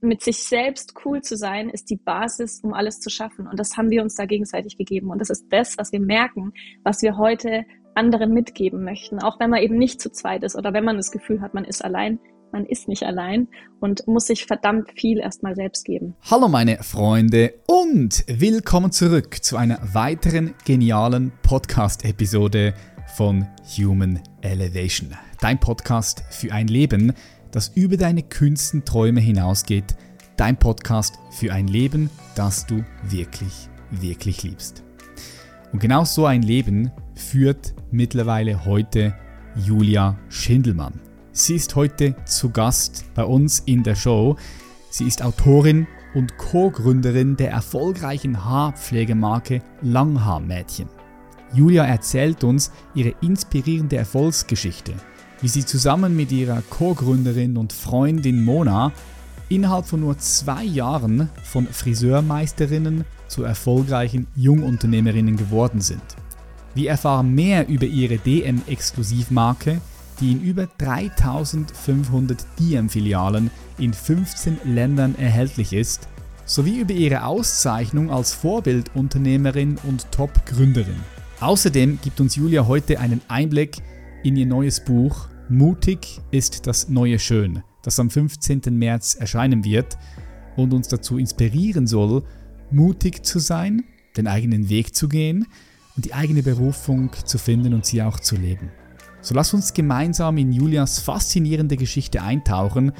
mit sich selbst cool zu sein, ist die Basis, um alles zu schaffen. Und das haben wir uns da gegenseitig gegeben. Und das ist das, was wir merken, was wir heute anderen mitgeben möchten. Auch wenn man eben nicht zu zweit ist oder wenn man das Gefühl hat, man ist allein. Man ist nicht allein und muss sich verdammt viel erstmal selbst geben. Hallo meine Freunde und willkommen zurück zu einer weiteren genialen Podcast-Episode von Human Elevation. Dein Podcast für ein Leben, das über deine kühnsten Träume hinausgeht. Dein Podcast für ein Leben, das du wirklich, wirklich liebst. Und genau so ein Leben führt mittlerweile heute Julia Schindelmann. Sie ist heute zu Gast bei uns in der Show. Sie ist Autorin und Co-Gründerin der erfolgreichen Haarpflegemarke Langhaarmädchen. Julia erzählt uns ihre inspirierende Erfolgsgeschichte – wie sie zusammen mit ihrer Co-Gründerin und Freundin Mona innerhalb von nur zwei Jahren von Friseurmeisterinnen zu erfolgreichen Jungunternehmerinnen geworden sind. Wir erfahren mehr über ihre DM-Exklusivmarke, die in über 3500 DM-Filialen in 15 Ländern erhältlich ist, sowie über ihre Auszeichnung als Vorbildunternehmerin und Top-Gründerin. Außerdem gibt uns Julia heute einen Einblick in ihr neues Buch Mutig ist das neue Schön, das am 15. März erscheinen wird und uns dazu inspirieren soll, mutig zu sein, den eigenen Weg zu gehen und die eigene Berufung zu finden und sie auch zu leben. So lass uns gemeinsam in Julias faszinierende Geschichte eintauchen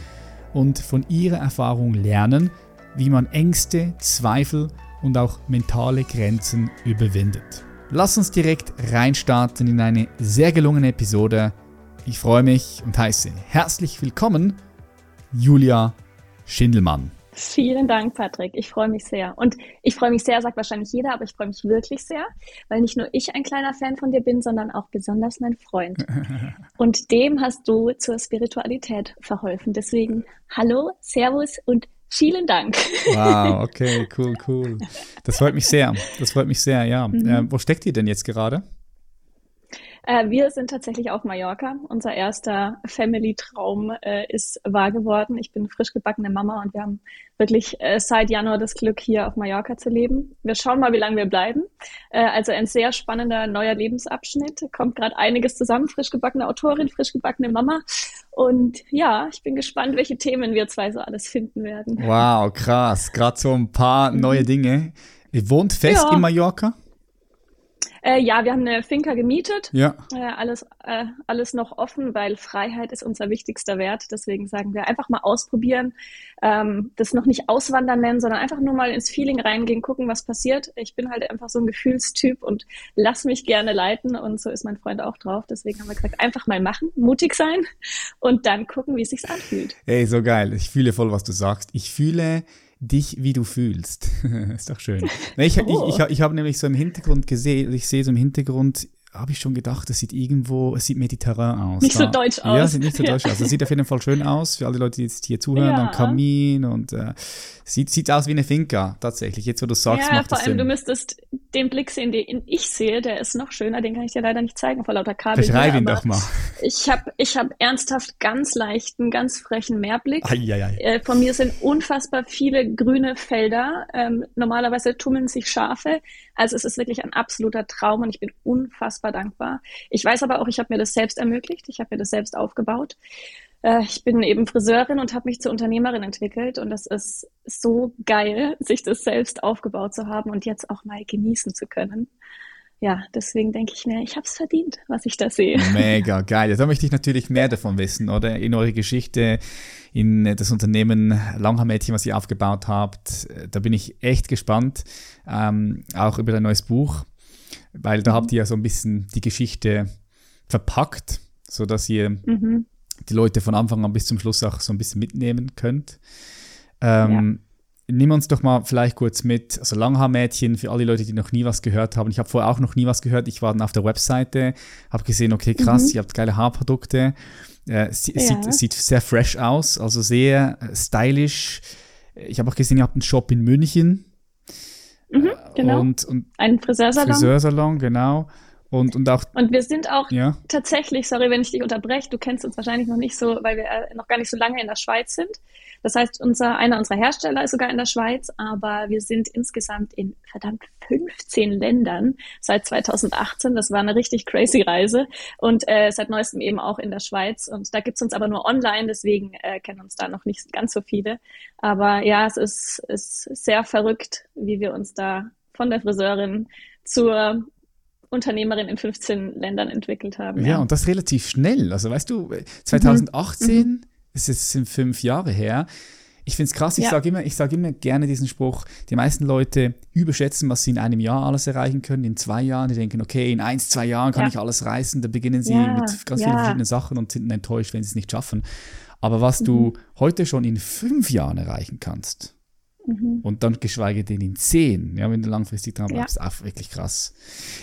und von ihrer Erfahrung lernen, wie man Ängste, Zweifel und auch mentale Grenzen überwindet. Lass uns direkt reinstarten in eine sehr gelungene Episode ich freue mich und heiße herzlich willkommen Julia Schindelmann. Vielen Dank, Patrick. Ich freue mich sehr. Und ich freue mich sehr, sagt wahrscheinlich jeder, aber ich freue mich wirklich sehr, weil nicht nur ich ein kleiner Fan von dir bin, sondern auch besonders mein Freund. Und dem hast du zur Spiritualität verholfen. Deswegen hallo, Servus und vielen Dank. Wow, okay, cool, cool. Das freut mich sehr. Das freut mich sehr, ja. Mhm. Äh, wo steckt ihr denn jetzt gerade? Äh, wir sind tatsächlich auf Mallorca. Unser erster Family-Traum äh, ist wahr geworden. Ich bin frisch gebackene Mama und wir haben wirklich äh, seit Januar das Glück, hier auf Mallorca zu leben. Wir schauen mal, wie lange wir bleiben. Äh, also ein sehr spannender neuer Lebensabschnitt. Kommt gerade einiges zusammen. Frisch gebackene Autorin, frisch gebackene Mama. Und ja, ich bin gespannt, welche Themen wir zwei so alles finden werden. Wow, krass. Gerade so ein paar neue Dinge. Ihr wohnt fest ja. in Mallorca? Äh, ja, wir haben eine Finca gemietet. Ja. Äh, alles, äh, alles noch offen, weil Freiheit ist unser wichtigster Wert. Deswegen sagen wir einfach mal ausprobieren. Ähm, das noch nicht auswandern nennen, sondern einfach nur mal ins Feeling reingehen, gucken, was passiert. Ich bin halt einfach so ein Gefühlstyp und lass mich gerne leiten. Und so ist mein Freund auch drauf. Deswegen haben wir gesagt, einfach mal machen, mutig sein und dann gucken, wie es sich anfühlt. Ey, so geil. Ich fühle voll, was du sagst. Ich fühle dich, wie du fühlst. ist doch schön. Ich, oh. ich, ich, ich habe nämlich so im Hintergrund gesehen, ich sehe so im Hintergrund habe ich schon gedacht, es sieht irgendwo, es sieht mediterran aus. Nicht da, so deutsch aus. Ja, sieht nicht so deutsch aus. Es sieht auf jeden Fall schön aus für alle Leute, die jetzt hier zuhören, ja. am Kamin und äh, sieht, sieht aus wie eine Finca, tatsächlich. Jetzt, wo du sagst, ja, macht vor allem, Sinn. du müsstest den Blick sehen, den ich sehe, der ist noch schöner, den kann ich dir leider nicht zeigen vor lauter Kabel. Beschreib ihn doch mal. Ich habe ich hab ernsthaft ganz leichten, ganz frechen Meerblick. Ei, ei, ei. Äh, von mir sind unfassbar viele grüne Felder. Ähm, normalerweise tummeln sich Schafe. Also es ist wirklich ein absoluter Traum und ich bin unfassbar dankbar. Ich weiß aber auch, ich habe mir das selbst ermöglicht, ich habe mir das selbst aufgebaut. Äh, ich bin eben Friseurin und habe mich zur Unternehmerin entwickelt und das ist so geil, sich das selbst aufgebaut zu haben und jetzt auch mal genießen zu können ja, deswegen denke ich mir, ich habe es verdient, was ich da sehe. Mega geil. Da möchte ich natürlich mehr davon wissen, oder? In eure Geschichte, in das Unternehmen Langhaar-Mädchen, was ihr aufgebaut habt. Da bin ich echt gespannt. Ähm, auch über dein neues Buch, weil da habt ihr ja so ein bisschen die Geschichte verpackt, sodass ihr mhm. die Leute von Anfang an bis zum Schluss auch so ein bisschen mitnehmen könnt. Ähm, ja nimm uns doch mal vielleicht kurz mit, also Langhaarmädchen, für alle Leute, die noch nie was gehört haben. Ich habe vorher auch noch nie was gehört. Ich war dann auf der Webseite, habe gesehen, okay, krass, mhm. ihr habt geile Haarprodukte. Äh, es, ja. sieht, sieht, sehr fresh aus, also sehr äh, stylisch. Ich habe auch gesehen, ihr habt einen Shop in München. Mhm, äh, genau. Und, und Ein Friseursalon. Friseursalon, genau. Und, und auch. Und wir sind auch ja. tatsächlich, sorry, wenn ich dich unterbreche, du kennst uns wahrscheinlich noch nicht so, weil wir noch gar nicht so lange in der Schweiz sind. Das heißt, unser, einer unserer Hersteller ist sogar in der Schweiz, aber wir sind insgesamt in verdammt 15 Ländern seit 2018. Das war eine richtig crazy Reise und äh, seit neuestem eben auch in der Schweiz. Und da gibt's uns aber nur online, deswegen äh, kennen uns da noch nicht ganz so viele. Aber ja, es ist, ist sehr verrückt, wie wir uns da von der Friseurin zur Unternehmerin in 15 Ländern entwickelt haben. Ja, ja. und das relativ schnell. Also weißt du, 2018, mhm. Es sind fünf Jahre her. Ich finde es krass, ich ja. sage immer, sag immer gerne diesen Spruch, die meisten Leute überschätzen, was sie in einem Jahr alles erreichen können, in zwei Jahren. Die denken, okay, in eins, zwei Jahren kann ja. ich alles reißen. Da beginnen sie ja. mit ganz vielen verschiedenen Sachen und sind enttäuscht, wenn sie es nicht schaffen. Aber was mhm. du heute schon in fünf Jahren erreichen kannst, Mhm. Und dann geschweige denn in zehn, ja, wenn du langfristig dran bleibst, ja. auch wirklich krass.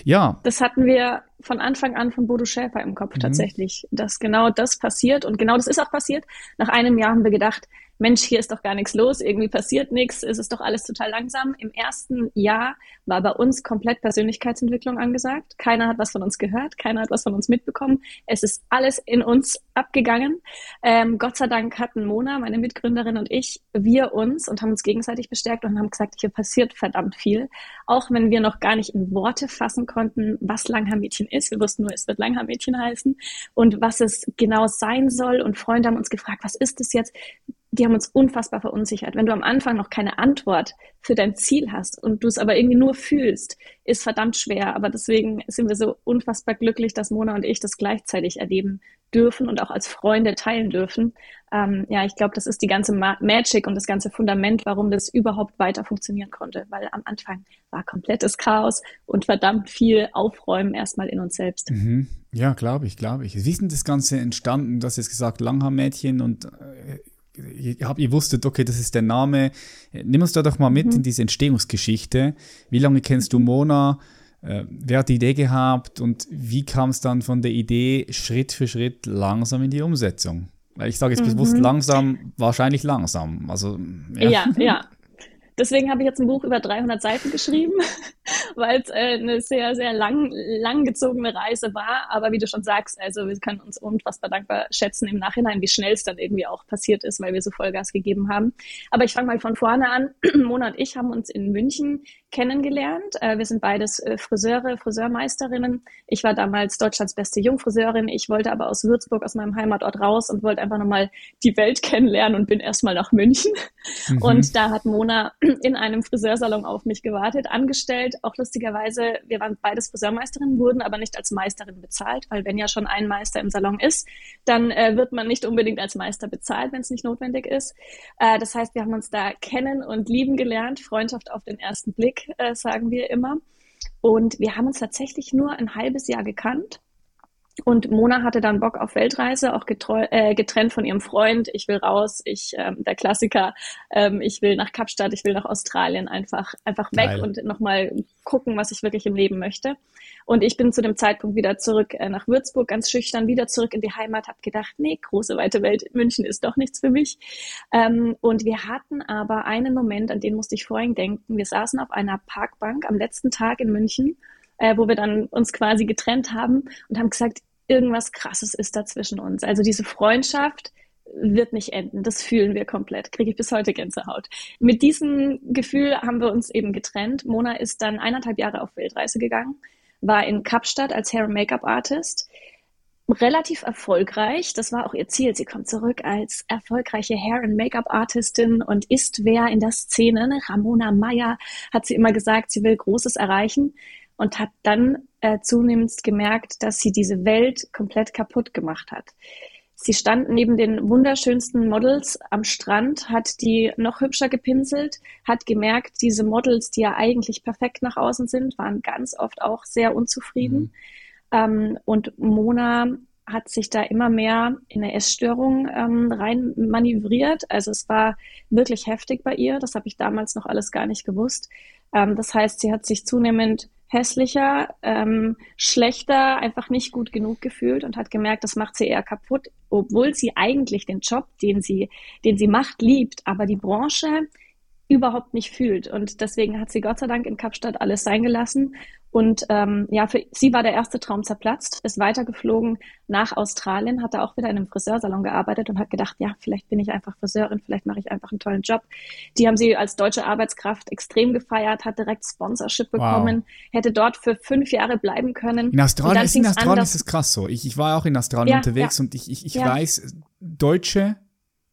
Ja. Das hatten wir von Anfang an von Bodo Schäfer im Kopf mhm. tatsächlich, dass genau das passiert und genau das ist auch passiert. Nach einem Jahr haben wir gedacht, Mensch, hier ist doch gar nichts los, irgendwie passiert nichts, es ist doch alles total langsam. Im ersten Jahr war bei uns komplett Persönlichkeitsentwicklung angesagt. Keiner hat was von uns gehört, keiner hat was von uns mitbekommen. Es ist alles in uns abgegangen. Ähm, Gott sei Dank hatten Mona, meine Mitgründerin und ich, wir uns und haben uns gegenseitig bestärkt und haben gesagt, hier passiert verdammt viel. Auch wenn wir noch gar nicht in Worte fassen konnten, was Langhaar-Mädchen ist. Wir wussten nur, es wird Langhaar-Mädchen heißen und was es genau sein soll. Und Freunde haben uns gefragt, was ist es jetzt? Die haben uns unfassbar verunsichert. Wenn du am Anfang noch keine Antwort für dein Ziel hast und du es aber irgendwie nur fühlst, ist verdammt schwer. Aber deswegen sind wir so unfassbar glücklich, dass Mona und ich das gleichzeitig erleben dürfen und auch als Freunde teilen dürfen. Ähm, ja, ich glaube, das ist die ganze Ma Magic und das ganze Fundament, warum das überhaupt weiter funktionieren konnte. Weil am Anfang war komplettes Chaos und verdammt viel Aufräumen erstmal in uns selbst. Mhm. Ja, glaube ich, glaube ich. Wie ist denn das Ganze entstanden? Du hast jetzt gesagt, Langhaar-Mädchen und äh, ihr, habt, ihr wusstet, okay, das ist der Name. Nimm uns da doch mal mit mhm. in diese Entstehungsgeschichte. Wie lange kennst du Mona? Äh, wer hat die Idee gehabt und wie kam es dann von der Idee Schritt für Schritt langsam in die Umsetzung? Weil ich sage jetzt bewusst mhm. langsam, wahrscheinlich langsam. Also, ja, ja. ja. Deswegen habe ich jetzt ein Buch über 300 Seiten geschrieben, weil es äh, eine sehr, sehr lang, langgezogene Reise war. Aber wie du schon sagst, also wir können uns unfassbar dankbar schätzen im Nachhinein, wie schnell es dann irgendwie auch passiert ist, weil wir so Vollgas gegeben haben. Aber ich fange mal von vorne an. Mona und ich haben uns in München kennengelernt. Äh, wir sind beides äh, Friseure, Friseurmeisterinnen. Ich war damals Deutschlands beste Jungfriseurin. Ich wollte aber aus Würzburg, aus meinem Heimatort raus und wollte einfach nochmal die Welt kennenlernen und bin erstmal nach München. Mhm. Und da hat Mona in einem Friseursalon auf mich gewartet, angestellt. Auch lustigerweise, wir waren beides Friseurmeisterinnen, wurden aber nicht als Meisterin bezahlt, weil wenn ja schon ein Meister im Salon ist, dann äh, wird man nicht unbedingt als Meister bezahlt, wenn es nicht notwendig ist. Äh, das heißt, wir haben uns da kennen und lieben gelernt, Freundschaft auf den ersten Blick. Äh, sagen wir immer. Und wir haben uns tatsächlich nur ein halbes Jahr gekannt. Und Mona hatte dann Bock auf Weltreise, auch äh, getrennt von ihrem Freund. Ich will raus, ich, ähm, der Klassiker, ähm, ich will nach Kapstadt, ich will nach Australien, einfach, einfach weg Geil. und nochmal gucken, was ich wirklich im Leben möchte. Und ich bin zu dem Zeitpunkt wieder zurück äh, nach Würzburg, ganz schüchtern, wieder zurück in die Heimat, habe gedacht, nee, große weite Welt, München ist doch nichts für mich. Ähm, und wir hatten aber einen Moment, an den musste ich vorhin denken. Wir saßen auf einer Parkbank am letzten Tag in München, äh, wo wir dann uns quasi getrennt haben und haben gesagt, irgendwas Krasses ist da zwischen uns. Also diese Freundschaft, wird nicht enden. Das fühlen wir komplett. Kriege ich bis heute Gänsehaut. Mit diesem Gefühl haben wir uns eben getrennt. Mona ist dann eineinhalb Jahre auf Weltreise gegangen war in Kapstadt als Hair- und Make-up-Artist. Relativ erfolgreich. Das war auch ihr Ziel. Sie kommt zurück als erfolgreiche Hair- und Make-up-Artistin und ist wer in der Szene. Ne? Ramona Meyer hat sie immer gesagt, sie will Großes erreichen und hat dann äh, zunehmend gemerkt, dass sie diese Welt komplett kaputt gemacht hat. Sie stand neben den wunderschönsten Models am Strand, hat die noch hübscher gepinselt, hat gemerkt, diese Models, die ja eigentlich perfekt nach außen sind, waren ganz oft auch sehr unzufrieden. Mhm. Ähm, und Mona hat sich da immer mehr in eine Essstörung ähm, rein manövriert. Also es war wirklich heftig bei ihr. Das habe ich damals noch alles gar nicht gewusst. Ähm, das heißt, sie hat sich zunehmend hässlicher, ähm, schlechter, einfach nicht gut genug gefühlt und hat gemerkt, das macht sie eher kaputt, obwohl sie eigentlich den Job, den sie, den sie macht, liebt, aber die Branche überhaupt nicht fühlt. Und deswegen hat sie Gott sei Dank in Kapstadt alles sein gelassen Und ähm, ja, für sie war der erste Traum zerplatzt, ist weitergeflogen nach Australien, hat da auch wieder in einem Friseursalon gearbeitet und hat gedacht, ja, vielleicht bin ich einfach Friseurin, vielleicht mache ich einfach einen tollen Job. Die haben sie als deutsche Arbeitskraft extrem gefeiert, hat direkt Sponsorship bekommen, wow. hätte dort für fünf Jahre bleiben können. In Australien, ist, in Australien an, ist es krass so. Ich, ich war auch in Australien ja, unterwegs ja. und ich, ich, ich ja. weiß, Deutsche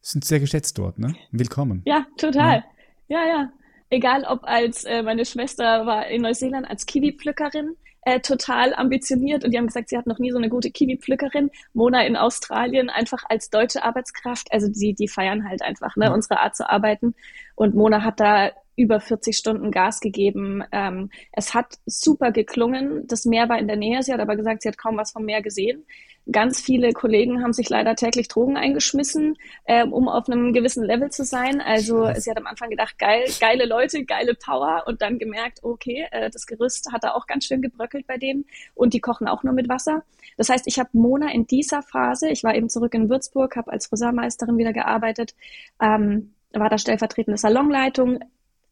sind sehr geschätzt dort, ne? Willkommen. Ja, total. Ja, ja. Egal ob als, äh, meine Schwester war in Neuseeland als Kiwi-Pflückerin, äh, total ambitioniert und die haben gesagt, sie hat noch nie so eine gute Kiwi-Pflückerin. Mona in Australien einfach als deutsche Arbeitskraft. Also die, die feiern halt einfach, ne, ja. unsere Art zu arbeiten. Und Mona hat da über 40 Stunden Gas gegeben. Ähm, es hat super geklungen. Das Meer war in der Nähe. Sie hat aber gesagt, sie hat kaum was vom Meer gesehen. Ganz viele Kollegen haben sich leider täglich Drogen eingeschmissen, ähm, um auf einem gewissen Level zu sein. Also sie hat am Anfang gedacht, geil, geile Leute, geile Power und dann gemerkt, okay, äh, das Gerüst hat da auch ganz schön gebröckelt bei denen und die kochen auch nur mit Wasser. Das heißt, ich habe Mona in dieser Phase, ich war eben zurück in Würzburg, habe als Friseurmeisterin wieder gearbeitet, ähm, war da stellvertretende Salonleitung,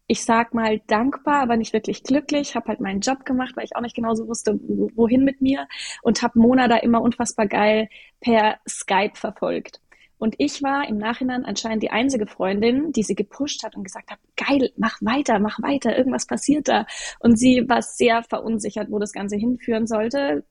ich sag mal dankbar, aber nicht wirklich glücklich, habe halt meinen Job gemacht, weil ich auch nicht genau so wusste, wohin mit mir und habe Mona da immer unfassbar geil per Skype verfolgt. Und ich war im Nachhinein anscheinend die einzige Freundin, die sie gepusht hat und gesagt hat, geil, mach weiter, mach weiter, irgendwas passiert da. Und sie war sehr verunsichert, wo das Ganze hinführen sollte.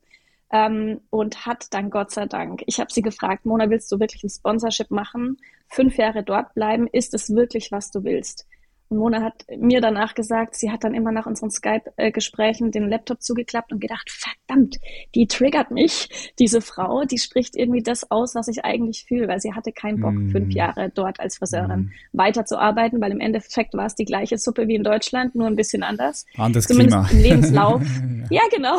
Ähm, und hat dann Gott sei Dank, ich habe sie gefragt, Mona, willst du wirklich ein Sponsorship machen? Fünf Jahre dort bleiben? Ist es wirklich, was du willst? Und Mona hat mir danach gesagt, sie hat dann immer nach unseren Skype-Gesprächen den Laptop zugeklappt und gedacht, verdammt, die triggert mich, diese Frau, die spricht irgendwie das aus, was ich eigentlich fühle, weil sie hatte keinen Bock, mm. fünf Jahre dort als Friseurin mm. weiterzuarbeiten, weil im Endeffekt war es die gleiche Suppe wie in Deutschland, nur ein bisschen anders. Anders Zumindest Klima. im Lebenslauf. ja. ja, genau,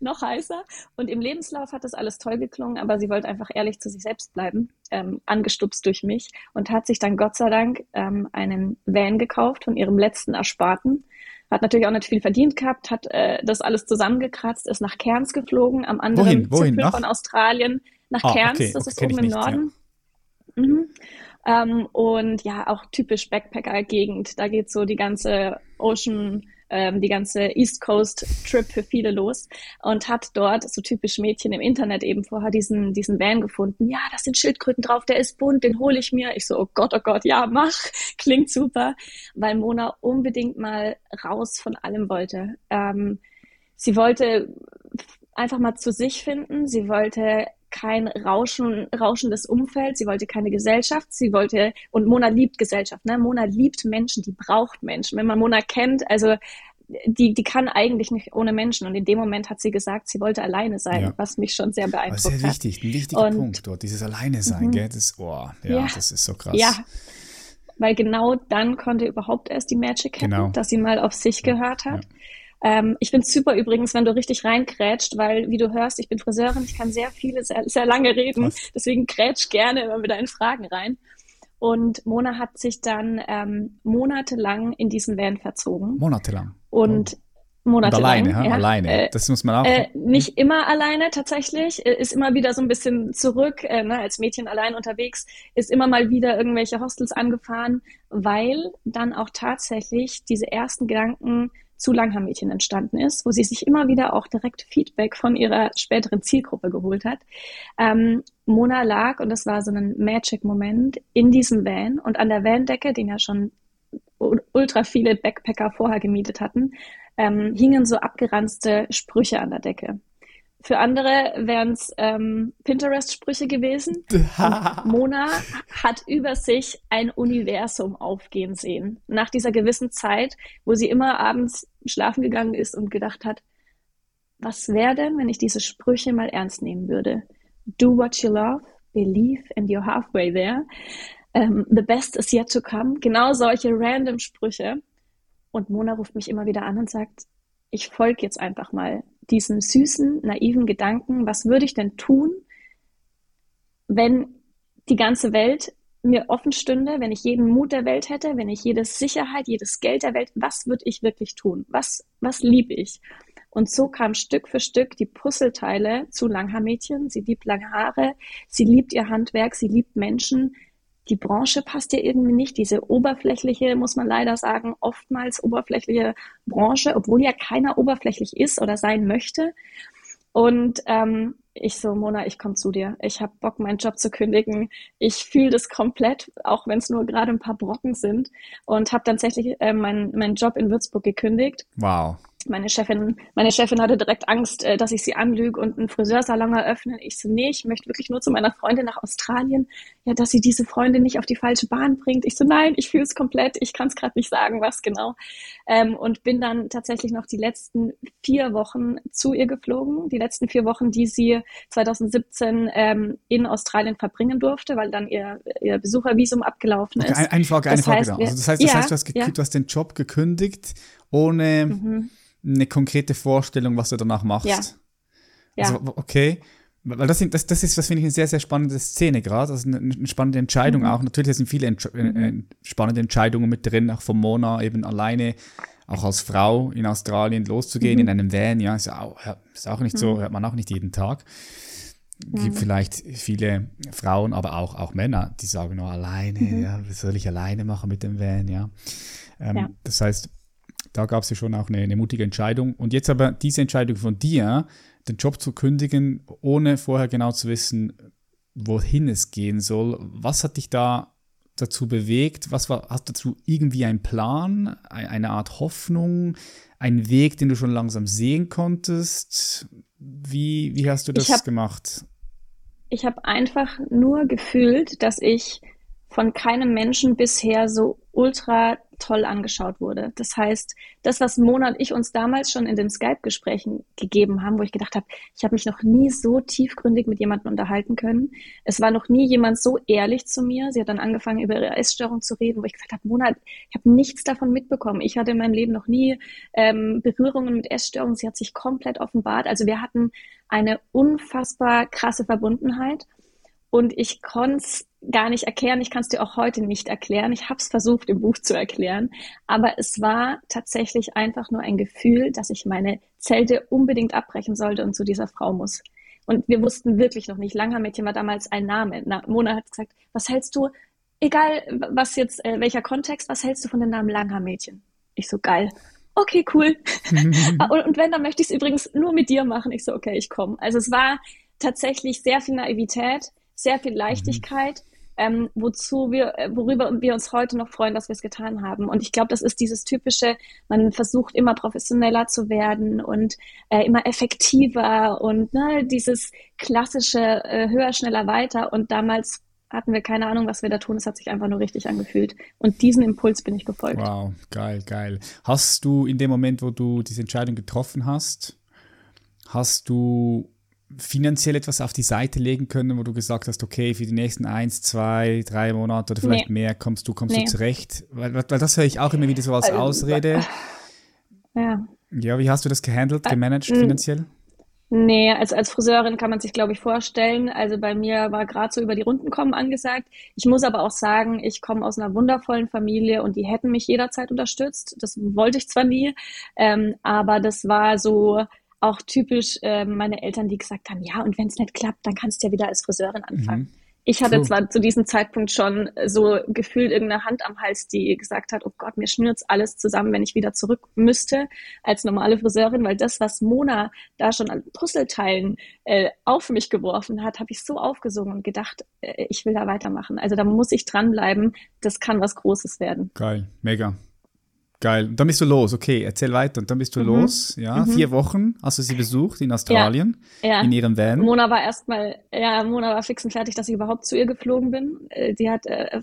noch heißer. Und im Lebenslauf hat das alles toll geklungen, aber sie wollte einfach ehrlich zu sich selbst bleiben, ähm, angestupst durch mich und hat sich dann Gott sei Dank ähm, einen Van gekauft von ihrem letzten Ersparten. Hat natürlich auch nicht viel verdient gehabt, hat äh, das alles zusammengekratzt, ist nach Cairns geflogen, am anderen wohin? Wohin? Zipfel von Australien, nach ah, Cairns, okay, das ist oben im Norden. Ja. Mhm. Ähm, und ja, auch typisch Backpacker-Gegend. Da geht so die ganze Ocean ähm, die ganze East Coast Trip für viele los und hat dort so typisch Mädchen im Internet eben vorher diesen, diesen Van gefunden. Ja, da sind Schildkröten drauf, der ist bunt, den hole ich mir. Ich so, oh Gott, oh Gott, ja, mach, klingt super, weil Mona unbedingt mal raus von allem wollte. Ähm, sie wollte einfach mal zu sich finden. Sie wollte kein Rauschen, rauschendes Umfeld, sie wollte keine Gesellschaft, sie wollte, und Mona liebt Gesellschaft, ne? Mona liebt Menschen, die braucht Menschen. Wenn man Mona kennt, also die, die kann eigentlich nicht ohne Menschen. Und in dem Moment hat sie gesagt, sie wollte alleine sein, ja. was mich schon sehr beeindruckt hat. Sehr wichtig, ein wichtiger und, Punkt dort, dieses Alleine sein, mhm. gell? Das, oh, ja, ja, das ist so krass. Ja, weil genau dann konnte überhaupt erst die Magic happen, genau. dass sie mal auf sich gehört hat. Ja. Ähm, ich es super übrigens, wenn du richtig reinkrätscht, weil, wie du hörst, ich bin Friseurin, ich kann sehr viele, sehr, sehr lange reden. Was? Deswegen krätsch gerne immer wieder in Fragen rein. Und Mona hat sich dann ähm, monatelang in diesen Van verzogen. Monatelang. Und oh. monatelang. Und alleine, ja? alleine. Das muss man auch. Äh, nicht immer alleine tatsächlich, äh, ist immer wieder so ein bisschen zurück, äh, ne, als Mädchen allein unterwegs, ist immer mal wieder irgendwelche Hostels angefahren, weil dann auch tatsächlich diese ersten Gedanken zu Langhaar-Mädchen entstanden ist, wo sie sich immer wieder auch direkt Feedback von ihrer späteren Zielgruppe geholt hat. Ähm, Mona lag, und das war so ein Magic-Moment, in diesem Van und an der Vandecke, den ja schon ultra viele Backpacker vorher gemietet hatten, ähm, hingen so abgeranzte Sprüche an der Decke. Für andere wären es ähm, Pinterest-Sprüche gewesen. Mona hat über sich ein Universum aufgehen sehen. Nach dieser gewissen Zeit, wo sie immer abends schlafen gegangen ist und gedacht hat, was wäre denn, wenn ich diese Sprüche mal ernst nehmen würde? Do what you love, believe and you're halfway there. Um, ähm, the best is yet to come. Genau solche random Sprüche. Und Mona ruft mich immer wieder an und sagt, ich folge jetzt einfach mal diesen süßen, naiven Gedanken, was würde ich denn tun, wenn die ganze Welt mir offen stünde, wenn ich jeden Mut der Welt hätte, wenn ich jede Sicherheit, jedes Geld der Welt, was würde ich wirklich tun? Was, was liebe ich? Und so kam Stück für Stück die Puzzleteile zu Langhaar-Mädchen. Sie liebt lange Haare, sie liebt ihr Handwerk, sie liebt Menschen. Die Branche passt dir irgendwie nicht, diese oberflächliche, muss man leider sagen, oftmals oberflächliche Branche, obwohl ja keiner oberflächlich ist oder sein möchte. Und ähm, ich so, Mona, ich komme zu dir. Ich habe Bock, meinen Job zu kündigen. Ich fühle das komplett, auch wenn es nur gerade ein paar Brocken sind. Und habe tatsächlich äh, meinen mein Job in Würzburg gekündigt. Wow meine Chefin, meine Chefin hatte direkt Angst, äh, dass ich sie anlüge und einen Friseursalon eröffne. Ich so, nee, ich möchte wirklich nur zu meiner Freundin nach Australien. Ja, dass sie diese Freundin nicht auf die falsche Bahn bringt. Ich so, nein, ich fühle es komplett. Ich kann es gerade nicht sagen, was genau. Ähm, und bin dann tatsächlich noch die letzten vier Wochen zu ihr geflogen. Die letzten vier Wochen, die sie 2017 ähm, in Australien verbringen durfte, weil dann ihr, ihr Besuchervisum abgelaufen ist. Okay, eine Frage, eine das Frage. Heißt, wir, also das heißt, das ja, heißt, du hast, ja. du hast den Job gekündigt ohne mhm eine konkrete Vorstellung, was du danach machst. Ja. ja. Also, okay. Weil das, sind, das, das ist, das finde ich, eine sehr, sehr spannende Szene gerade. Das ist eine, eine spannende Entscheidung mhm. auch. Natürlich sind viele Entsch mhm. äh, spannende Entscheidungen mit drin, auch von Mona eben alleine, auch als Frau in Australien loszugehen, mhm. in einem Van, ja, ist auch, ist auch nicht so, mhm. hört man auch nicht jeden Tag. Es gibt mhm. vielleicht viele Frauen, aber auch, auch Männer, die sagen nur alleine, mhm. ja, was soll ich alleine machen mit dem Van, ja. Ähm, ja. Das heißt, da gab es ja schon auch eine, eine, mutige Entscheidung. Und jetzt aber diese Entscheidung von dir, den Job zu kündigen, ohne vorher genau zu wissen, wohin es gehen soll. Was hat dich da dazu bewegt? Was war, hast du dazu irgendwie einen Plan, eine Art Hoffnung, einen Weg, den du schon langsam sehen konntest? Wie, wie hast du das hab, gemacht? Ich habe einfach nur gefühlt, dass ich von keinem Menschen bisher so ultra toll angeschaut wurde. Das heißt, das, was Mona und ich uns damals schon in den Skype-Gesprächen gegeben haben, wo ich gedacht habe, ich habe mich noch nie so tiefgründig mit jemandem unterhalten können. Es war noch nie jemand so ehrlich zu mir. Sie hat dann angefangen, über ihre Essstörung zu reden, wo ich gesagt habe, Mona, ich habe nichts davon mitbekommen. Ich hatte in meinem Leben noch nie ähm, Berührungen mit Essstörungen. Sie hat sich komplett offenbart. Also wir hatten eine unfassbar krasse Verbundenheit. Und ich konnte es gar nicht erklären. Ich kann es dir auch heute nicht erklären. Ich habe es versucht im Buch zu erklären. Aber es war tatsächlich einfach nur ein Gefühl, dass ich meine Zelte unbedingt abbrechen sollte und zu dieser Frau muss. Und wir wussten wirklich noch nicht. Langhaar-Mädchen war damals ein Name. Na, Mona hat gesagt, was hältst du, egal was jetzt, äh, welcher Kontext, was hältst du von dem Namen Langhaar-Mädchen? Ich so, geil. Okay, cool. und, und wenn, dann möchte ich es übrigens nur mit dir machen. Ich so, okay, ich komme. Also es war tatsächlich sehr viel Naivität sehr viel Leichtigkeit, ähm, wozu wir, äh, worüber wir uns heute noch freuen, dass wir es getan haben. Und ich glaube, das ist dieses typische, man versucht immer professioneller zu werden und äh, immer effektiver und ne, dieses klassische äh, höher, schneller, weiter. Und damals hatten wir keine Ahnung, was wir da tun. Es hat sich einfach nur richtig angefühlt. Und diesen Impuls bin ich gefolgt. Wow, geil, geil. Hast du in dem Moment, wo du diese Entscheidung getroffen hast, hast du finanziell etwas auf die Seite legen können, wo du gesagt hast, okay, für die nächsten eins, zwei, drei Monate oder vielleicht nee. mehr kommst du, kommst nee. du zurecht? Weil, weil das höre ich auch immer wieder so als also, Ausrede. Ja. Ja, wie hast du das gehandelt, äh, gemanagt äh, finanziell? Nee, also als Friseurin kann man sich, glaube ich, vorstellen. Also bei mir war gerade so über die Runden kommen angesagt. Ich muss aber auch sagen, ich komme aus einer wundervollen Familie und die hätten mich jederzeit unterstützt. Das wollte ich zwar nie, ähm, aber das war so, auch typisch äh, meine Eltern, die gesagt haben, ja, und wenn es nicht klappt, dann kannst du ja wieder als Friseurin anfangen. Mhm. Ich hatte cool. zwar zu diesem Zeitpunkt schon so gefühlt irgendeine Hand am Hals, die gesagt hat, oh Gott, mir schnürt's alles zusammen, wenn ich wieder zurück müsste als normale Friseurin, weil das, was Mona da schon an Puzzleteilen äh, auf mich geworfen hat, habe ich so aufgesungen und gedacht, äh, ich will da weitermachen. Also da muss ich dranbleiben, das kann was Großes werden. Geil, mega. Geil. Und dann bist du los. Okay, erzähl weiter. Und dann bist du mhm. los. Ja, mhm. vier Wochen hast du sie besucht in Australien. Ja. ja. In ihrem Van. Mona war erstmal, ja, Mona war fix und fertig, dass ich überhaupt zu ihr geflogen bin. Äh, die hat äh,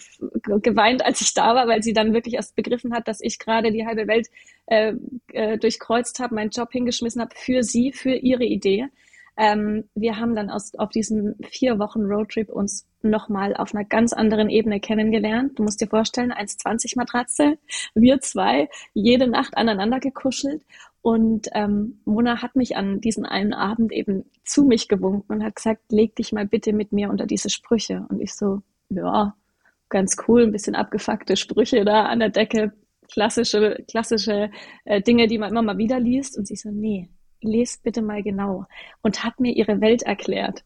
geweint, als ich da war, weil sie dann wirklich erst begriffen hat, dass ich gerade die halbe Welt äh, äh, durchkreuzt habe, meinen Job hingeschmissen habe für sie, für ihre Idee. Ähm, wir haben dann aus, auf diesen vier Wochen Roadtrip uns nochmal auf einer ganz anderen Ebene kennengelernt. Du musst dir vorstellen, 1,20 Matratze, wir zwei, jede Nacht aneinander gekuschelt. Und ähm, Mona hat mich an diesen einen Abend eben zu mich gewunken und hat gesagt, leg dich mal bitte mit mir unter diese Sprüche. Und ich so, ja, ganz cool, ein bisschen abgefuckte Sprüche da an der Decke, klassische, klassische äh, Dinge, die man immer mal wieder liest. Und sie so, nee, lest bitte mal genau. Und hat mir ihre Welt erklärt.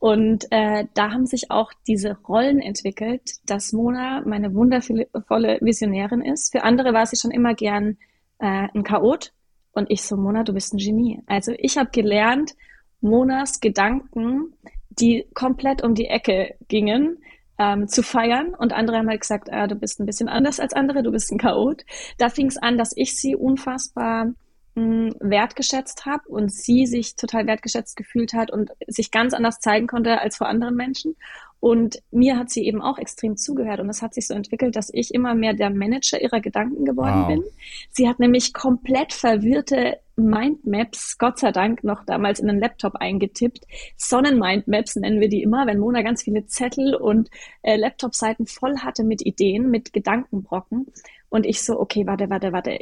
Und äh, da haben sich auch diese Rollen entwickelt, dass Mona meine wundervolle Visionärin ist. Für andere war sie schon immer gern äh, ein Chaot. Und ich so, Mona, du bist ein Genie. Also ich habe gelernt, Monas Gedanken, die komplett um die Ecke gingen, ähm, zu feiern. Und andere haben halt gesagt, ah, du bist ein bisschen anders als andere, du bist ein Chaot. Da fing es an, dass ich sie unfassbar wertgeschätzt habe und sie sich total wertgeschätzt gefühlt hat und sich ganz anders zeigen konnte als vor anderen Menschen. Und mir hat sie eben auch extrem zugehört und es hat sich so entwickelt, dass ich immer mehr der Manager ihrer Gedanken geworden wow. bin. Sie hat nämlich komplett verwirrte Mindmaps, Gott sei Dank, noch damals in den Laptop eingetippt. Sonnenmindmaps nennen wir die immer, wenn Mona ganz viele Zettel und äh, Laptop-Seiten voll hatte mit Ideen, mit Gedankenbrocken. Und ich so, okay, warte, warte, warte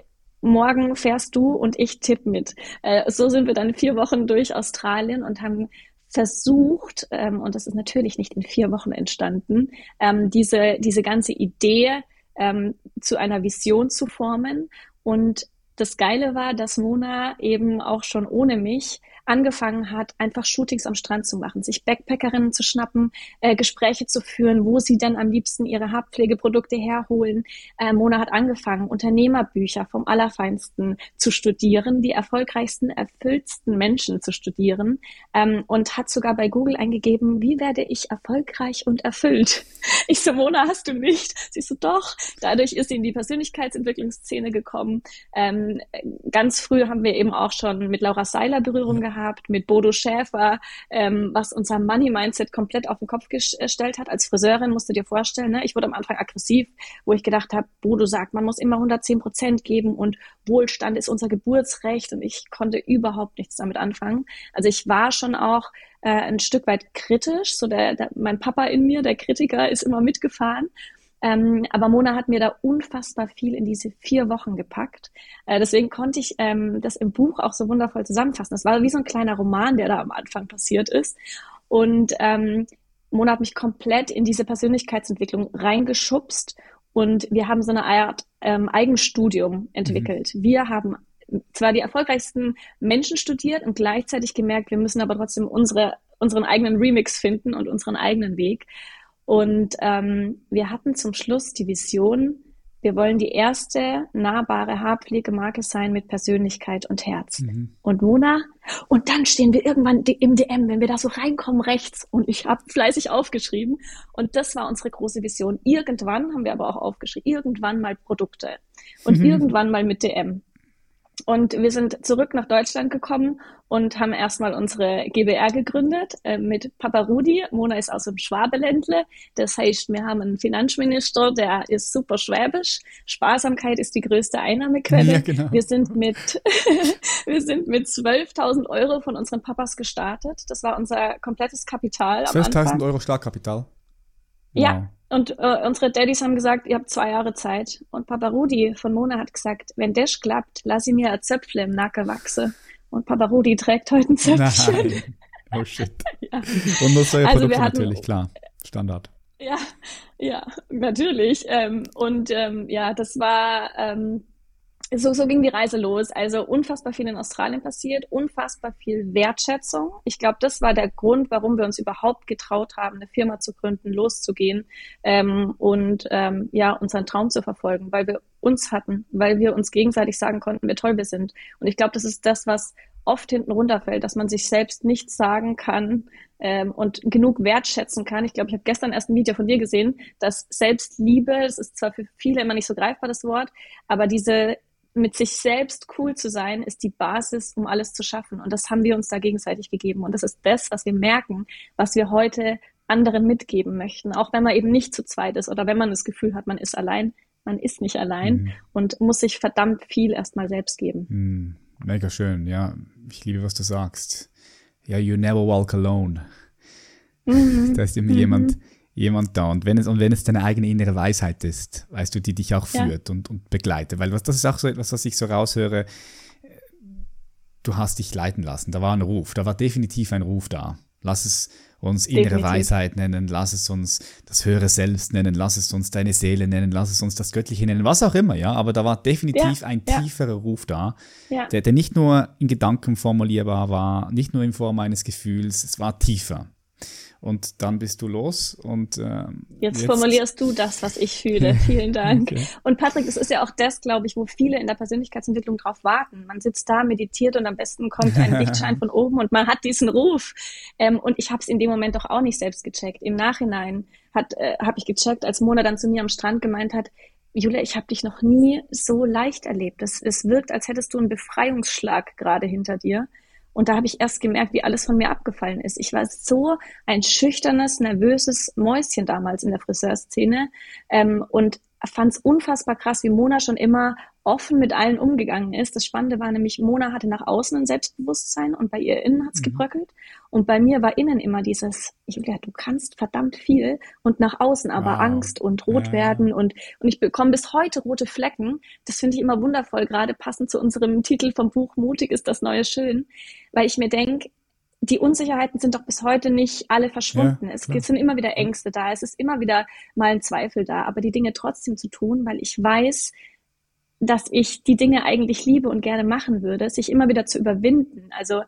morgen fährst du und ich tipp mit. Äh, so sind wir dann vier Wochen durch Australien und haben versucht, ähm, und das ist natürlich nicht in vier Wochen entstanden, ähm, diese, diese ganze Idee ähm, zu einer Vision zu formen. Und das Geile war, dass Mona eben auch schon ohne mich angefangen hat, einfach Shootings am Strand zu machen, sich Backpackerinnen zu schnappen, äh, Gespräche zu führen, wo sie dann am liebsten ihre Haarpflegeprodukte herholen. Äh, Mona hat angefangen, Unternehmerbücher vom Allerfeinsten zu studieren, die erfolgreichsten, erfülltsten Menschen zu studieren ähm, und hat sogar bei Google eingegeben, wie werde ich erfolgreich und erfüllt? Ich so, Mona, hast du nicht? Sie so, doch. Dadurch ist sie in die Persönlichkeitsentwicklungsszene gekommen. Ähm, ganz früh haben wir eben auch schon mit Laura Seiler Berührung gehabt gehabt mit Bodo Schäfer, ähm, was unser Money-Mindset komplett auf den Kopf gestellt hat. Als Friseurin musst du dir vorstellen, ne? ich wurde am Anfang aggressiv, wo ich gedacht habe, Bodo sagt, man muss immer 110 Prozent geben und Wohlstand ist unser Geburtsrecht und ich konnte überhaupt nichts damit anfangen. Also ich war schon auch äh, ein Stück weit kritisch, so der, der, mein Papa in mir, der Kritiker, ist immer mitgefahren ähm, aber Mona hat mir da unfassbar viel in diese vier Wochen gepackt. Äh, deswegen konnte ich ähm, das im Buch auch so wundervoll zusammenfassen. Das war wie so ein kleiner Roman, der da am Anfang passiert ist. Und ähm, Mona hat mich komplett in diese Persönlichkeitsentwicklung reingeschubst und wir haben so eine Art ähm, Eigenstudium entwickelt. Mhm. Wir haben zwar die erfolgreichsten Menschen studiert und gleichzeitig gemerkt, wir müssen aber trotzdem unsere, unseren eigenen Remix finden und unseren eigenen Weg. Und ähm, wir hatten zum Schluss die Vision, wir wollen die erste nahbare Haarpflegemarke sein mit Persönlichkeit und Herz. Mhm. Und Mona, und dann stehen wir irgendwann im DM, wenn wir da so reinkommen rechts. Und ich habe fleißig aufgeschrieben. Und das war unsere große Vision. Irgendwann haben wir aber auch aufgeschrieben, irgendwann mal Produkte. Und mhm. irgendwann mal mit DM. Und wir sind zurück nach Deutschland gekommen und haben erstmal unsere GBR gegründet äh, mit Papa Rudi. Mona ist aus dem Schwabeländle. Das heißt, wir haben einen Finanzminister, der ist super schwäbisch. Sparsamkeit ist die größte Einnahmequelle. Ja, genau. Wir sind mit, wir sind mit 12.000 Euro von unseren Papas gestartet. Das war unser komplettes Kapital. 12.000 Euro Startkapital? Wow. Ja, und äh, unsere Daddys haben gesagt, ihr habt zwei Jahre Zeit. Und Papa Rudi von Mona hat gesagt, wenn das klappt, lass ich mir ein Zöpfle im Nacken wachsen. Und Papa Rudi trägt heute ein Zöpfchen. Nein. Oh shit. ja. Und muss neue also Produkte hatten, natürlich, klar. Standard. Ja, ja, natürlich. Ähm, und ähm, ja, das war ähm, so, so ging die Reise los. Also unfassbar viel in Australien passiert, unfassbar viel Wertschätzung. Ich glaube, das war der Grund, warum wir uns überhaupt getraut haben, eine Firma zu gründen, loszugehen ähm, und ähm, ja unseren Traum zu verfolgen, weil wir uns hatten, weil wir uns gegenseitig sagen konnten, wie toll wir sind. Und ich glaube, das ist das, was oft hinten runterfällt, dass man sich selbst nichts sagen kann ähm, und genug wertschätzen kann. Ich glaube, ich habe gestern erst ein Video von dir gesehen, dass Selbstliebe, das ist zwar für viele immer nicht so greifbar das Wort, aber diese mit sich selbst cool zu sein, ist die Basis, um alles zu schaffen. Und das haben wir uns da gegenseitig gegeben. Und das ist das, was wir merken, was wir heute anderen mitgeben möchten. Auch wenn man eben nicht zu zweit ist oder wenn man das Gefühl hat, man ist allein. Man ist nicht allein mhm. und muss sich verdammt viel erstmal selbst geben. Mhm. Mega schön, ja. Ich liebe, was du sagst. Ja, you never walk alone. Mhm. Da ist immer jemand, mhm jemand da. Und wenn es, und wenn es deine eigene innere Weisheit ist, weißt du, die dich auch führt ja. und, und begleitet. Weil was, das ist auch so etwas, was ich so raushöre. Du hast dich leiten lassen. Da war ein Ruf. Da war definitiv ein Ruf da. Lass es uns innere definitiv. Weisheit nennen. Lass es uns das höhere Selbst nennen. Lass es uns deine Seele nennen. Lass es uns das Göttliche nennen. Was auch immer, ja. Aber da war definitiv ja, ein ja. tieferer Ruf da, ja. der, der nicht nur in Gedanken formulierbar war, nicht nur in Form eines Gefühls. Es war tiefer. Und dann bist du los. Und ähm, jetzt, jetzt, formulierst du das, was ich fühle. Vielen Dank. Okay. Und Patrick, das ist ja auch das, glaube ich, wo viele in der Persönlichkeitsentwicklung drauf warten. Man sitzt da, meditiert und am besten kommt ein Lichtschein von oben und man hat diesen Ruf. Ähm, und ich habe es in dem Moment doch auch nicht selbst gecheckt. Im Nachhinein hat äh, habe ich gecheckt, als Mona dann zu mir am Strand gemeint hat, Julia, ich habe dich noch nie so leicht erlebt. Es, es wirkt, als hättest du einen Befreiungsschlag gerade hinter dir. Und da habe ich erst gemerkt, wie alles von mir abgefallen ist. Ich war so ein schüchternes, nervöses Mäuschen damals in der Friseurszene ähm, und fand es unfassbar krass, wie Mona schon immer offen mit allen umgegangen ist. Das Spannende war nämlich, Mona hatte nach außen ein Selbstbewusstsein und bei ihr innen hat's mhm. gebröckelt. Und bei mir war innen immer dieses, Julia, du kannst verdammt viel und nach außen aber wow. Angst und rot ja. werden und, und ich bekomme bis heute rote Flecken. Das finde ich immer wundervoll, gerade passend zu unserem Titel vom Buch Mutig ist das neue Schön, weil ich mir denke, die Unsicherheiten sind doch bis heute nicht alle verschwunden. Ja, es sind immer wieder Ängste da, es ist immer wieder mal ein Zweifel da, aber die Dinge trotzdem zu tun, weil ich weiß, dass ich die Dinge eigentlich liebe und gerne machen würde, sich immer wieder zu überwinden. Also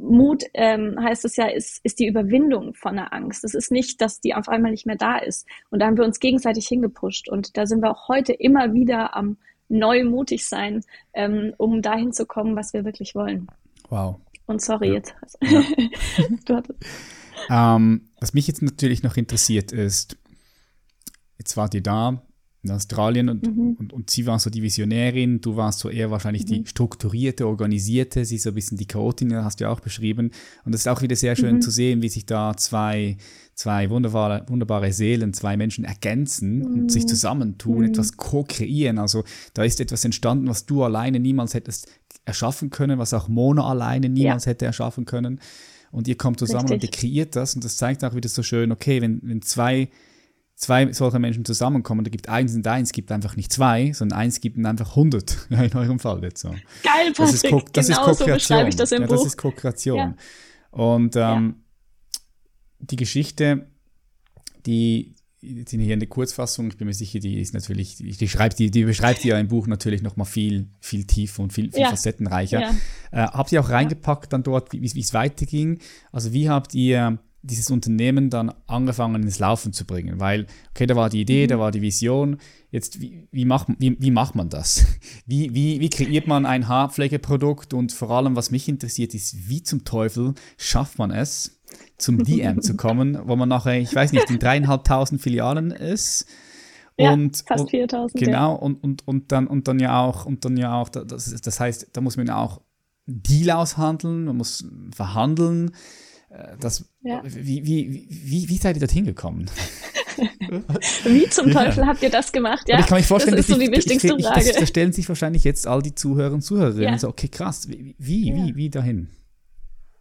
Mut ähm, heißt es ja, ist, ist die Überwindung von der Angst. Es ist nicht, dass die auf einmal nicht mehr da ist. Und da haben wir uns gegenseitig hingepusht. Und da sind wir auch heute immer wieder am neu mutig sein, ähm, um dahin zu kommen, was wir wirklich wollen. Wow. Und sorry ja. jetzt. Ja. ähm, was mich jetzt natürlich noch interessiert ist, jetzt wart ihr da, in Australien und, mhm. und, und, sie war so die Visionärin, du warst so eher wahrscheinlich mhm. die strukturierte, organisierte, sie so ein bisschen die Chaotin, hast du ja auch beschrieben. Und es ist auch wieder sehr schön mhm. zu sehen, wie sich da zwei, zwei wunderbare, wunderbare Seelen, zwei Menschen ergänzen und sich mhm. zusammentun, mhm. etwas co-kreieren. Also da ist etwas entstanden, was du alleine niemals hättest erschaffen können, was auch Mona alleine niemals ja. hätte erschaffen können. Und ihr kommt zusammen Richtig. und ihr kreiert das und das zeigt auch wieder so schön, okay, wenn, wenn zwei zwei solcher Menschen zusammenkommen, da gibt eins und eins, gibt einfach nicht zwei, sondern eins gibt einfach 100, in eurem Fall jetzt so. Geil, Patrick, das ist, Co das genau ist. So ich das im ja, Buch. Das ist Co-Kreation. Ja. Und ähm, ja. die Geschichte, die, die hier in der Kurzfassung, ich bin mir sicher, die ist natürlich, die, schreibt, die, die beschreibt ja im Buch natürlich nochmal viel, viel tiefer und viel, viel ja. facettenreicher. Ja. Äh, habt ihr auch reingepackt dann dort, wie es weiterging? Also wie habt ihr dieses Unternehmen dann angefangen ins Laufen zu bringen, weil, okay, da war die Idee, mhm. da war die Vision, jetzt, wie, wie, macht, wie, wie macht man das? Wie, wie, wie kreiert man ein Haarpflegeprodukt und vor allem, was mich interessiert, ist, wie zum Teufel schafft man es, zum DM zu kommen, wo man nachher, ich weiß nicht, in dreieinhalbtausend Filialen ist. Und, ja, fast 4000. Genau, ja. und, und, und, dann, und dann ja auch, und dann ja auch, das, das heißt, da muss man auch Deal aushandeln, man muss verhandeln, das, ja. wie, wie, wie, wie seid ihr dorthin gekommen? wie zum Teufel ja. habt ihr das gemacht? Ja, ich kann mich vorstellen, das ist so die wichtigste ich, ich, Frage. da stellen sich wahrscheinlich jetzt all die Zuhörer und Zuhörerinnen ja. so, okay, krass, wie, wie, wie, wie dahin?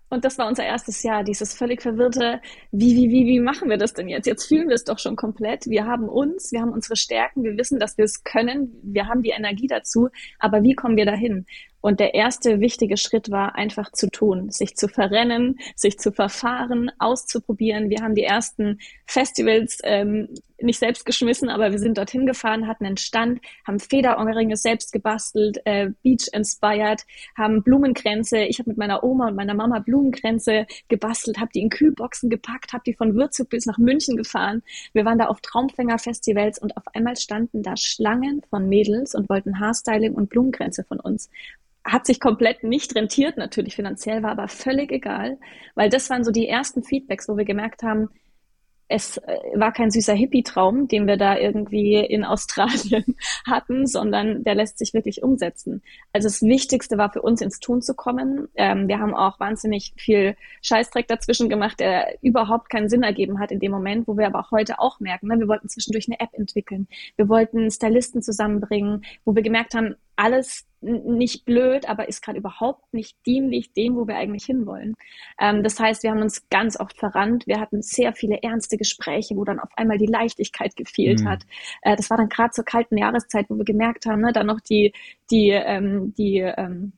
Und das war unser erstes Jahr, dieses völlig verwirrte, wie, wie, wie, wie machen wir das denn jetzt? Jetzt fühlen wir es doch schon komplett. Wir haben uns, wir haben unsere Stärken, wir wissen, dass wir es können, wir haben die Energie dazu, aber wie kommen wir dahin? Und der erste wichtige Schritt war einfach zu tun, sich zu verrennen, sich zu verfahren, auszuprobieren. Wir haben die ersten Festivals ähm, nicht selbst geschmissen, aber wir sind dorthin gefahren, hatten einen Stand, haben Federohrringe selbst gebastelt, äh, Beach inspired, haben Blumenkränze. Ich habe mit meiner Oma und meiner Mama Blumenkränze gebastelt, habe die in Kühlboxen gepackt, habe die von Würzburg bis nach München gefahren. Wir waren da auf Traumfänger-Festivals und auf einmal standen da Schlangen von Mädels und wollten Haarstyling und Blumenkränze von uns hat sich komplett nicht rentiert, natürlich finanziell, war aber völlig egal, weil das waren so die ersten Feedbacks, wo wir gemerkt haben, es äh, war kein süßer Hippie-Traum, den wir da irgendwie in Australien hatten, sondern der lässt sich wirklich umsetzen. Also das Wichtigste war für uns ins Tun zu kommen. Ähm, wir haben auch wahnsinnig viel Scheißdreck dazwischen gemacht, der überhaupt keinen Sinn ergeben hat in dem Moment, wo wir aber auch heute auch merken, ne, wir wollten zwischendurch eine App entwickeln. Wir wollten Stylisten zusammenbringen, wo wir gemerkt haben, alles nicht blöd, aber ist gerade überhaupt nicht dienlich dem, wo wir eigentlich hinwollen. Ähm, das heißt, wir haben uns ganz oft verrannt. Wir hatten sehr viele ernste Gespräche, wo dann auf einmal die Leichtigkeit gefehlt mhm. hat. Äh, das war dann gerade zur kalten Jahreszeit, wo wir gemerkt haben, ne, dann noch die, die, ähm, die, ähm,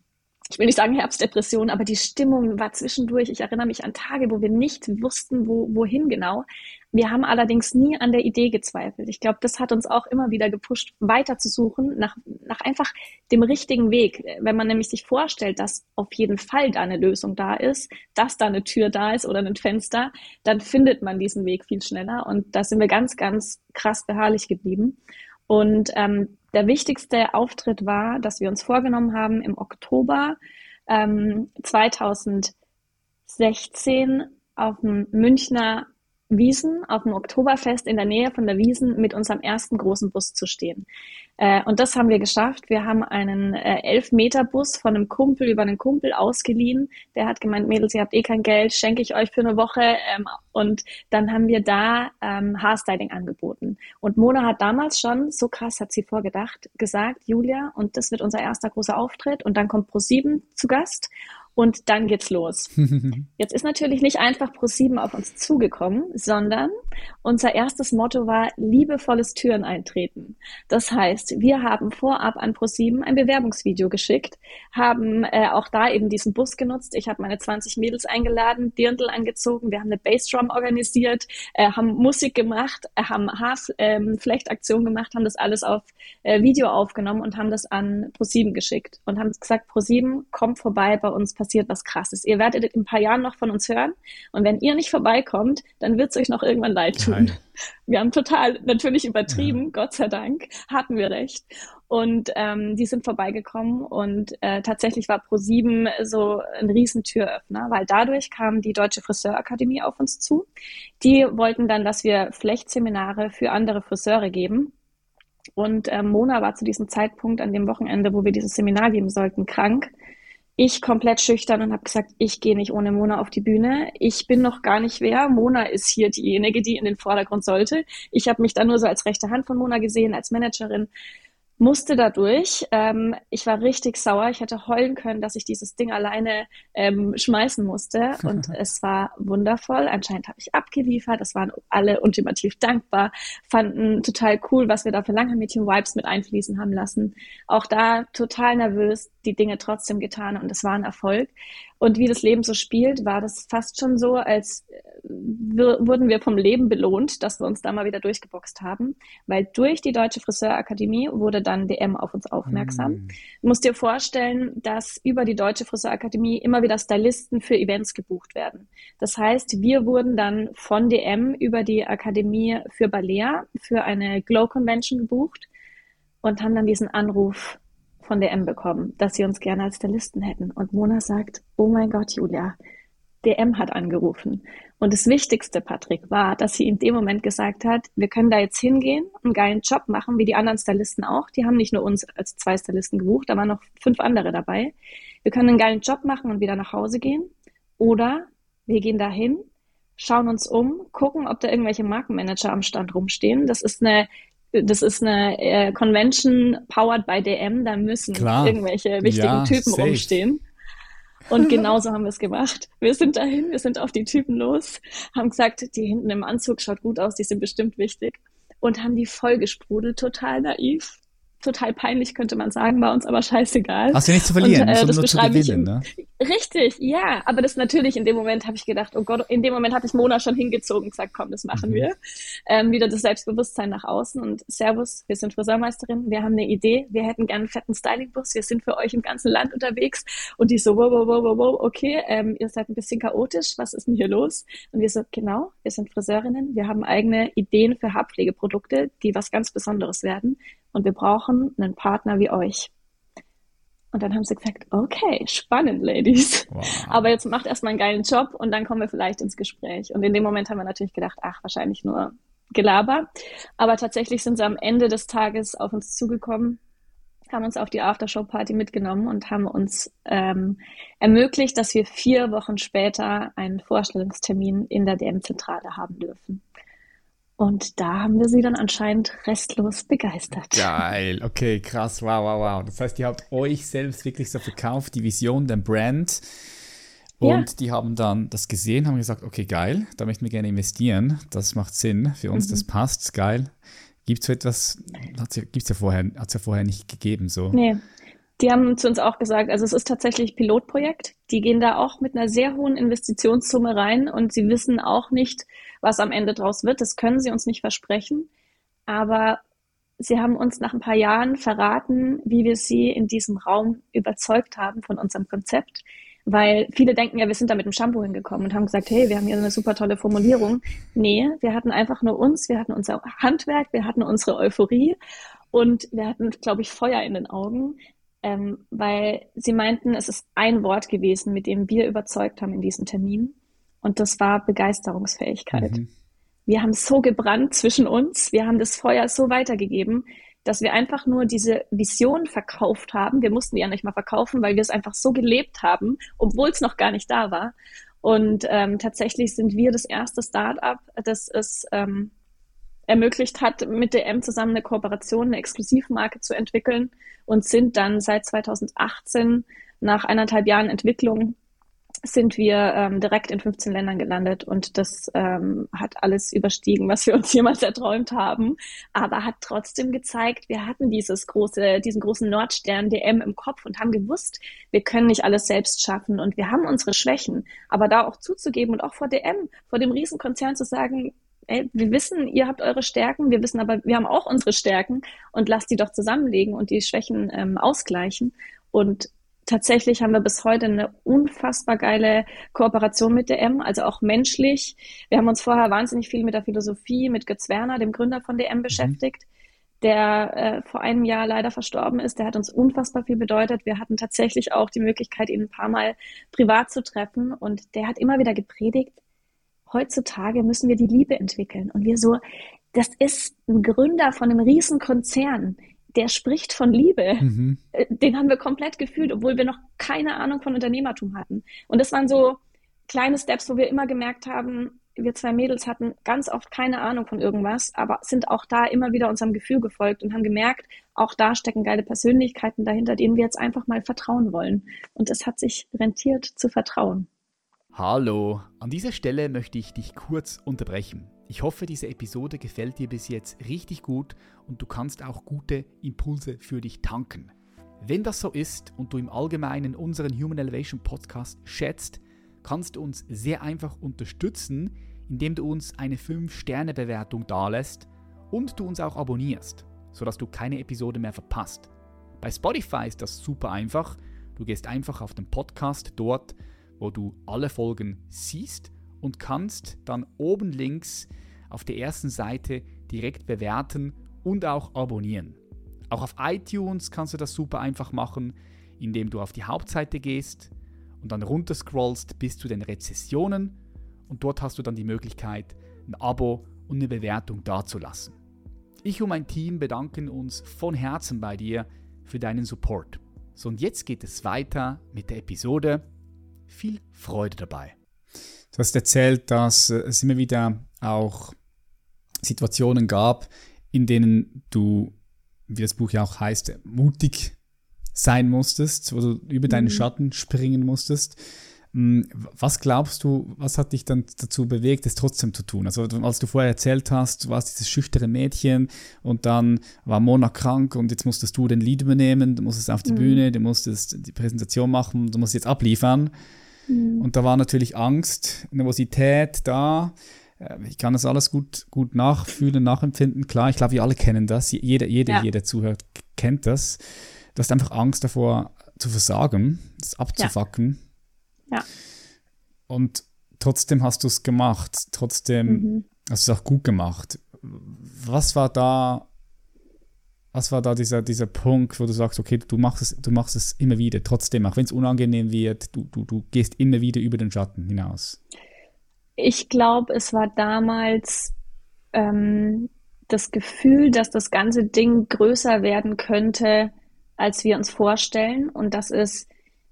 ich will nicht sagen Herbstdepression, aber die Stimmung war zwischendurch. Ich erinnere mich an Tage, wo wir nicht wussten, wo, wohin genau. Wir haben allerdings nie an der Idee gezweifelt. Ich glaube, das hat uns auch immer wieder gepusht, weiter zu suchen nach, nach einfach dem richtigen Weg. Wenn man nämlich sich vorstellt, dass auf jeden Fall da eine Lösung da ist, dass da eine Tür da ist oder ein Fenster, dann findet man diesen Weg viel schneller. Und da sind wir ganz, ganz krass beharrlich geblieben. Und ähm, der wichtigste Auftritt war, dass wir uns vorgenommen haben, im Oktober ähm, 2016 auf dem Münchner Wiesen auf dem Oktoberfest in der Nähe von der Wiesen mit unserem ersten großen Bus zu stehen. Äh, und das haben wir geschafft. Wir haben einen äh, Elf-Meter-Bus von einem Kumpel über einen Kumpel ausgeliehen. Der hat gemeint, Mädels, ihr habt eh kein Geld, schenke ich euch für eine Woche. Ähm, und dann haben wir da ähm, Haarstyling angeboten. Und Mona hat damals schon, so krass hat sie vorgedacht, gesagt, Julia, und das wird unser erster großer Auftritt. Und dann kommt Pro7 zu Gast und dann geht's los. Jetzt ist natürlich nicht einfach Pro7 auf uns zugekommen, sondern unser erstes Motto war liebevolles Türen eintreten. Das heißt, wir haben vorab an Pro7 ein Bewerbungsvideo geschickt, haben äh, auch da eben diesen Bus genutzt. Ich habe meine 20 Mädels eingeladen, Dirndl angezogen, wir haben eine Bassdrum organisiert, äh, haben Musik gemacht, äh, haben Haarflechtaktion ähm, gemacht, haben das alles auf äh, Video aufgenommen und haben das an Pro7 geschickt und haben gesagt, Pro7 kommt vorbei bei uns passiert was Krasses. Ihr werdet in ein paar Jahren noch von uns hören. Und wenn ihr nicht vorbeikommt, dann wird es euch noch irgendwann leid tun. Nein. Wir haben total natürlich übertrieben, ja. Gott sei Dank, hatten wir recht. Und ähm, die sind vorbeigekommen und äh, tatsächlich war Pro7 so ein Riesentüröffner, weil dadurch kam die Deutsche Friseurakademie auf uns zu. Die wollten dann, dass wir Flechtseminare für andere Friseure geben. Und äh, Mona war zu diesem Zeitpunkt an dem Wochenende, wo wir dieses Seminar geben sollten, krank ich komplett schüchtern und habe gesagt, ich gehe nicht ohne Mona auf die Bühne. Ich bin noch gar nicht wer. Mona ist hier diejenige, die in den Vordergrund sollte. Ich habe mich dann nur so als rechte Hand von Mona gesehen, als Managerin musste dadurch. Ähm, ich war richtig sauer. Ich hätte heulen können, dass ich dieses Ding alleine ähm, schmeißen musste. Und es war wundervoll. Anscheinend habe ich abgeliefert. Es waren alle ultimativ dankbar, fanden total cool, was wir da für Langhaar-Mädchen-Vibes mit einfließen haben lassen. Auch da total nervös, die Dinge trotzdem getan und es war ein Erfolg. Und wie das Leben so spielt, war das fast schon so, als äh, wurden wir vom Leben belohnt, dass wir uns da mal wieder durchgeboxt haben, weil durch die Deutsche Friseurakademie wurde dann DM auf uns aufmerksam. Mm. Du musst dir vorstellen, dass über die Deutsche Friseurakademie immer wieder Stylisten für Events gebucht werden. Das heißt, wir wurden dann von DM über die Akademie für Balea für eine Glow Convention gebucht und haben dann diesen Anruf von DM bekommen, dass sie uns gerne als Stylisten hätten. Und Mona sagt, oh mein Gott, Julia, DM hat angerufen. Und das Wichtigste, Patrick, war, dass sie in dem Moment gesagt hat, wir können da jetzt hingehen, einen geilen Job machen, wie die anderen Stylisten auch. Die haben nicht nur uns als zwei Stylisten gebucht, da waren noch fünf andere dabei. Wir können einen geilen Job machen und wieder nach Hause gehen. Oder wir gehen dahin, schauen uns um, gucken, ob da irgendwelche Markenmanager am Stand rumstehen. Das ist eine das ist eine äh, Convention powered by DM, da müssen Klar. irgendwelche wichtigen ja, Typen safe. rumstehen. Und genauso haben wir es gemacht. Wir sind dahin, wir sind auf die Typen los, haben gesagt, die hinten im Anzug schaut gut aus, die sind bestimmt wichtig. Und haben die vollgesprudelt, total naiv total peinlich, könnte man sagen, war uns aber scheißegal. Hast du nichts zu verlieren, und, äh, das nur zu gewinnen, ne? Richtig, ja, aber das natürlich, in dem Moment habe ich gedacht, oh Gott, in dem Moment hatte ich Mona schon hingezogen und gesagt, komm, das machen mhm. wir. Ähm, wieder das Selbstbewusstsein nach außen und Servus, wir sind Friseurmeisterin, wir haben eine Idee, wir hätten gerne einen fetten Stylingbus, wir sind für euch im ganzen Land unterwegs und die so, wow, wow, wow, wow, wow, okay, ähm, ihr seid ein bisschen chaotisch, was ist denn hier los? Und wir so, genau, wir sind Friseurinnen, wir haben eigene Ideen für Haarpflegeprodukte, die was ganz Besonderes werden und wir brauchen einen Partner wie euch. Und dann haben sie gesagt, okay, spannend, Ladies. Wow. Aber jetzt macht erstmal einen geilen Job und dann kommen wir vielleicht ins Gespräch. Und in dem Moment haben wir natürlich gedacht, ach, wahrscheinlich nur Gelaber. Aber tatsächlich sind sie am Ende des Tages auf uns zugekommen, haben uns auf die Aftershow-Party mitgenommen und haben uns ähm, ermöglicht, dass wir vier Wochen später einen Vorstellungstermin in der DM-Zentrale haben dürfen. Und da haben wir sie dann anscheinend restlos begeistert. Geil, okay, krass, wow, wow, wow. Das heißt, ihr habt euch selbst wirklich so verkauft, die Vision, den Brand. Und ja. die haben dann das gesehen, haben gesagt, okay, geil, da möchten wir gerne investieren. Das macht Sinn für uns, mhm. das passt, geil. Gibt es so etwas, gibt's ja vorher, hat es ja vorher nicht gegeben, so. Nee. Die haben zu uns auch gesagt, also es ist tatsächlich Pilotprojekt. Die gehen da auch mit einer sehr hohen Investitionssumme rein und sie wissen auch nicht, was am Ende draus wird. Das können sie uns nicht versprechen. Aber sie haben uns nach ein paar Jahren verraten, wie wir sie in diesem Raum überzeugt haben von unserem Konzept. Weil viele denken ja, wir sind da mit dem Shampoo hingekommen und haben gesagt, hey, wir haben hier eine super tolle Formulierung. Nee, wir hatten einfach nur uns, wir hatten unser Handwerk, wir hatten unsere Euphorie und wir hatten, glaube ich, Feuer in den Augen, ähm, weil sie meinten, es ist ein Wort gewesen, mit dem wir überzeugt haben in diesem Termin. Und das war Begeisterungsfähigkeit. Mhm. Wir haben so gebrannt zwischen uns, wir haben das Feuer so weitergegeben, dass wir einfach nur diese Vision verkauft haben. Wir mussten die ja nicht mal verkaufen, weil wir es einfach so gelebt haben, obwohl es noch gar nicht da war. Und ähm, tatsächlich sind wir das erste Start-up, das es ähm, ermöglicht hat, mit DM zusammen eine Kooperation, eine Exklusivmarke zu entwickeln und sind dann seit 2018 nach eineinhalb Jahren Entwicklung sind wir ähm, direkt in 15 Ländern gelandet und das ähm, hat alles überstiegen, was wir uns jemals erträumt haben, aber hat trotzdem gezeigt, wir hatten dieses große, diesen großen Nordstern DM im Kopf und haben gewusst, wir können nicht alles selbst schaffen und wir haben unsere Schwächen, aber da auch zuzugeben und auch vor DM, vor dem Riesenkonzern zu sagen, ey, wir wissen, ihr habt eure Stärken, wir wissen aber, wir haben auch unsere Stärken und lasst die doch zusammenlegen und die Schwächen ähm, ausgleichen. Und tatsächlich haben wir bis heute eine unfassbar geile Kooperation mit DM, also auch menschlich. Wir haben uns vorher wahnsinnig viel mit der Philosophie, mit Götz Werner, dem Gründer von DM, mhm. beschäftigt, der äh, vor einem Jahr leider verstorben ist. Der hat uns unfassbar viel bedeutet. Wir hatten tatsächlich auch die Möglichkeit, ihn ein paar Mal privat zu treffen und der hat immer wieder gepredigt, heutzutage müssen wir die Liebe entwickeln. Und wir so, das ist ein Gründer von einem riesen Konzern, der spricht von Liebe. Mhm. Äh, den haben wir komplett gefühlt, obwohl wir noch keine Ahnung von Unternehmertum hatten. Und das waren so kleine Steps, wo wir immer gemerkt haben, wir zwei Mädels hatten ganz oft keine Ahnung von irgendwas, aber sind auch da immer wieder unserem Gefühl gefolgt und haben gemerkt, auch da stecken geile Persönlichkeiten dahinter, denen wir jetzt einfach mal vertrauen wollen. Und es hat sich rentiert zu vertrauen. Hallo, an dieser Stelle möchte ich dich kurz unterbrechen. Ich hoffe, diese Episode gefällt dir bis jetzt richtig gut und du kannst auch gute Impulse für dich tanken. Wenn das so ist und du im Allgemeinen unseren Human Elevation Podcast schätzt, kannst du uns sehr einfach unterstützen, indem du uns eine 5-Sterne-Bewertung dalässt und du uns auch abonnierst, sodass du keine Episode mehr verpasst. Bei Spotify ist das super einfach. Du gehst einfach auf den Podcast dort wo du alle Folgen siehst und kannst dann oben links auf der ersten Seite direkt bewerten und auch abonnieren. Auch auf iTunes kannst du das super einfach machen, indem du auf die Hauptseite gehst und dann runterscrollst bis zu den Rezessionen und dort hast du dann die Möglichkeit, ein Abo und eine Bewertung dazulassen. Ich und mein Team bedanken uns von Herzen bei dir für deinen Support. So und jetzt geht es weiter mit der Episode viel Freude dabei. Du hast erzählt, dass es immer wieder auch Situationen gab, in denen du, wie das Buch ja auch heißt, mutig sein musstest, wo du über deinen mhm. Schatten springen musstest. Hm, was glaubst du, was hat dich dann dazu bewegt, es trotzdem zu tun? Also als du vorher erzählt hast, du warst dieses schüchterne Mädchen und dann war Mona krank und jetzt musstest du den Lied übernehmen, du musstest auf die mhm. Bühne, du musstest die Präsentation machen, du musst jetzt abliefern. Mhm. Und da war natürlich Angst, Nervosität da. Äh, ich kann das alles gut, gut nachfühlen, nachempfinden. Klar, ich glaube, wir alle kennen das. Jeder, jeder, ja. jeder zuhört, kennt das. Du hast einfach Angst davor zu versagen, das abzufacken. Ja. Ja. Und trotzdem hast du es gemacht. Trotzdem mhm. hast du es auch gut gemacht. Was war da, was war da dieser, dieser Punkt, wo du sagst, okay, du machst es, du machst es immer wieder, trotzdem, auch wenn es unangenehm wird, du, du, du gehst immer wieder über den Schatten hinaus? Ich glaube, es war damals ähm, das Gefühl, dass das ganze Ding größer werden könnte, als wir uns vorstellen und dass es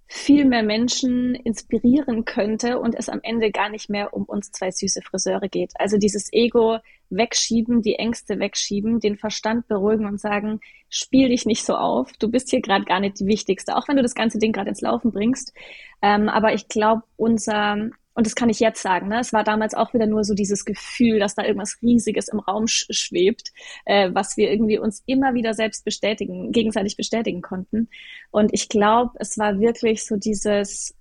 viel mehr Menschen inspirieren könnte und es am Ende gar nicht mehr um uns zwei süße Friseure geht. Also dieses Ego wegschieben, die Ängste wegschieben, den Verstand beruhigen und sagen, spiel dich nicht so auf, du bist hier gerade gar nicht die Wichtigste, auch wenn du das ganze Ding gerade ins Laufen bringst. Ähm, aber ich glaube, unser und das kann ich jetzt sagen, ne? es war damals auch wieder nur so dieses Gefühl, dass da irgendwas Riesiges im Raum sch schwebt, äh, was wir irgendwie uns immer wieder selbst bestätigen, gegenseitig bestätigen konnten. Und ich glaube, es war wirklich so dieses,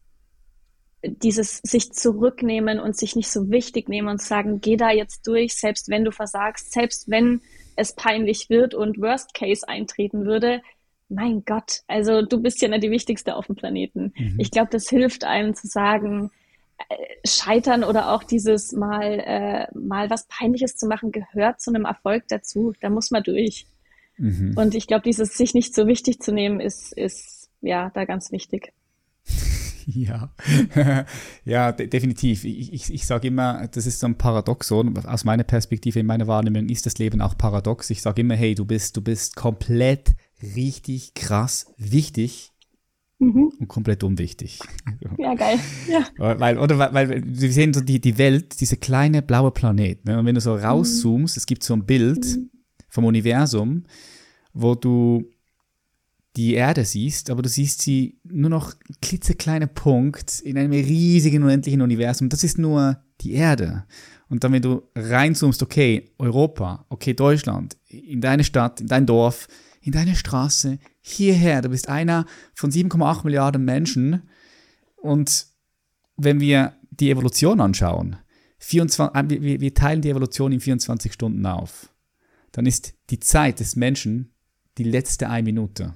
dieses sich zurücknehmen und sich nicht so wichtig nehmen und sagen, geh da jetzt durch, selbst wenn du versagst, selbst wenn es peinlich wird und Worst Case eintreten würde, mein Gott, also du bist ja nicht die Wichtigste auf dem Planeten. Mhm. Ich glaube, das hilft einem zu sagen, Scheitern oder auch dieses mal, äh, mal was Peinliches zu machen, gehört zu einem Erfolg dazu. Da muss man durch. Mhm. Und ich glaube, dieses sich nicht so wichtig zu nehmen, ist, ist ja da ganz wichtig. Ja, ja, de definitiv. Ich, ich, ich sage immer, das ist so ein Paradoxon. Aus meiner Perspektive, in meiner Wahrnehmung ist das Leben auch paradox. Ich sage immer, hey, du bist, du bist komplett richtig krass wichtig mhm. und komplett unwichtig. Ja, geil. Ja. Weil, oder weil, wir sehen so die, die Welt, diese kleine blaue Planet. Ne? Und wenn du so rauszoomst, mhm. es gibt so ein Bild mhm. vom Universum, wo du die Erde siehst, aber du siehst sie nur noch klitzekleine Punkt in einem riesigen, unendlichen Universum. Das ist nur die Erde. Und dann, wenn du reinzoomst, okay, Europa, okay, Deutschland, in deine Stadt, in dein Dorf, in deine Straße, hierher, du bist einer von 7,8 Milliarden Menschen. Und wenn wir die Evolution anschauen, 24, äh, wir, wir teilen die Evolution in 24 Stunden auf, dann ist die Zeit des Menschen die letzte eine Minute.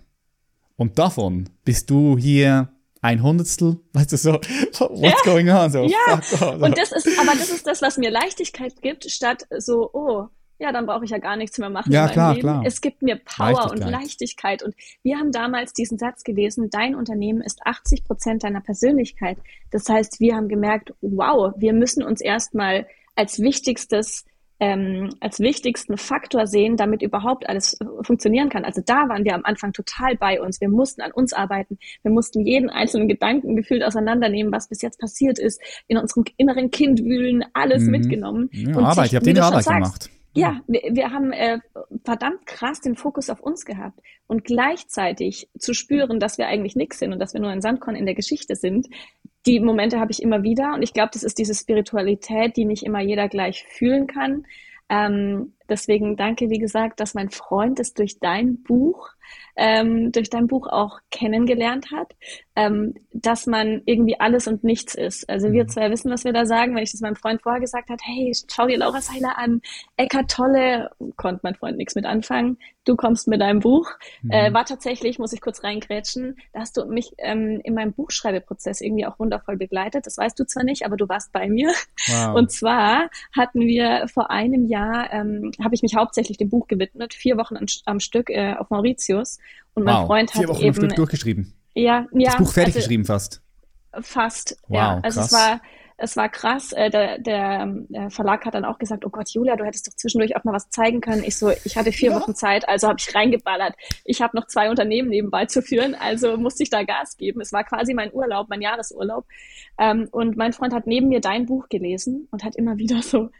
Und davon bist du hier ein Hundertstel, weißt du so, what's ja. going on? So, ja, und das ist, aber das ist das, was mir Leichtigkeit gibt, statt so, oh, ja, dann brauche ich ja gar nichts mehr machen. Ja, klar, Leben. klar. Es gibt mir Power Leichtigkeit. und Leichtigkeit. Und wir haben damals diesen Satz gelesen, dein Unternehmen ist 80 Prozent deiner Persönlichkeit. Das heißt, wir haben gemerkt, wow, wir müssen uns erstmal als wichtigstes ähm, als wichtigsten Faktor sehen, damit überhaupt alles äh, funktionieren kann. Also da waren wir am Anfang total bei uns. Wir mussten an uns arbeiten. Wir mussten jeden einzelnen Gedanken gefühlt auseinandernehmen, was bis jetzt passiert ist, in unserem inneren Kind wühlen, alles mhm. mitgenommen. Ja, und Arbeit, sich, ihr habt den Arbeit sagst, gemacht. Ja, wir, wir haben äh, verdammt krass den Fokus auf uns gehabt und gleichzeitig zu spüren, dass wir eigentlich nichts sind und dass wir nur ein Sandkorn in der Geschichte sind. Die Momente habe ich immer wieder und ich glaube, das ist diese Spiritualität, die nicht immer jeder gleich fühlen kann. Ähm, deswegen danke, wie gesagt, dass mein Freund es durch dein Buch ähm, durch dein Buch auch kennengelernt hat, ähm, dass man irgendwie alles und nichts ist. Also wir mhm. zwei wissen, was wir da sagen. Wenn ich das meinem Freund vorher gesagt hat, hey, schau dir Laura Seiler an, Eckart Tolle, konnte mein Freund nichts mit anfangen. Du kommst mit deinem Buch. Mhm. Äh, war tatsächlich, muss ich kurz reingrätschen, da hast du mich ähm, in meinem Buchschreibeprozess irgendwie auch wundervoll begleitet. Das weißt du zwar nicht, aber du warst bei mir. Wow. Und zwar hatten wir vor einem Jahr, ähm, habe ich mich hauptsächlich dem Buch gewidmet, vier Wochen am, am Stück äh, auf Mauritius und mein wow, Freund hat vier Wochen eben, Stück durchgeschrieben. Ja, ja. Das Buch fertig also, geschrieben fast. Fast, wow, ja. Also krass. es war, es war krass. Äh, der, der, der Verlag hat dann auch gesagt, oh Gott, Julia, du hättest doch zwischendurch auch mal was zeigen können. Ich so, ich hatte vier ja. Wochen Zeit, also habe ich reingeballert. Ich habe noch zwei Unternehmen nebenbei zu führen, also musste ich da Gas geben. Es war quasi mein Urlaub, mein Jahresurlaub. Ähm, und mein Freund hat neben mir dein Buch gelesen und hat immer wieder so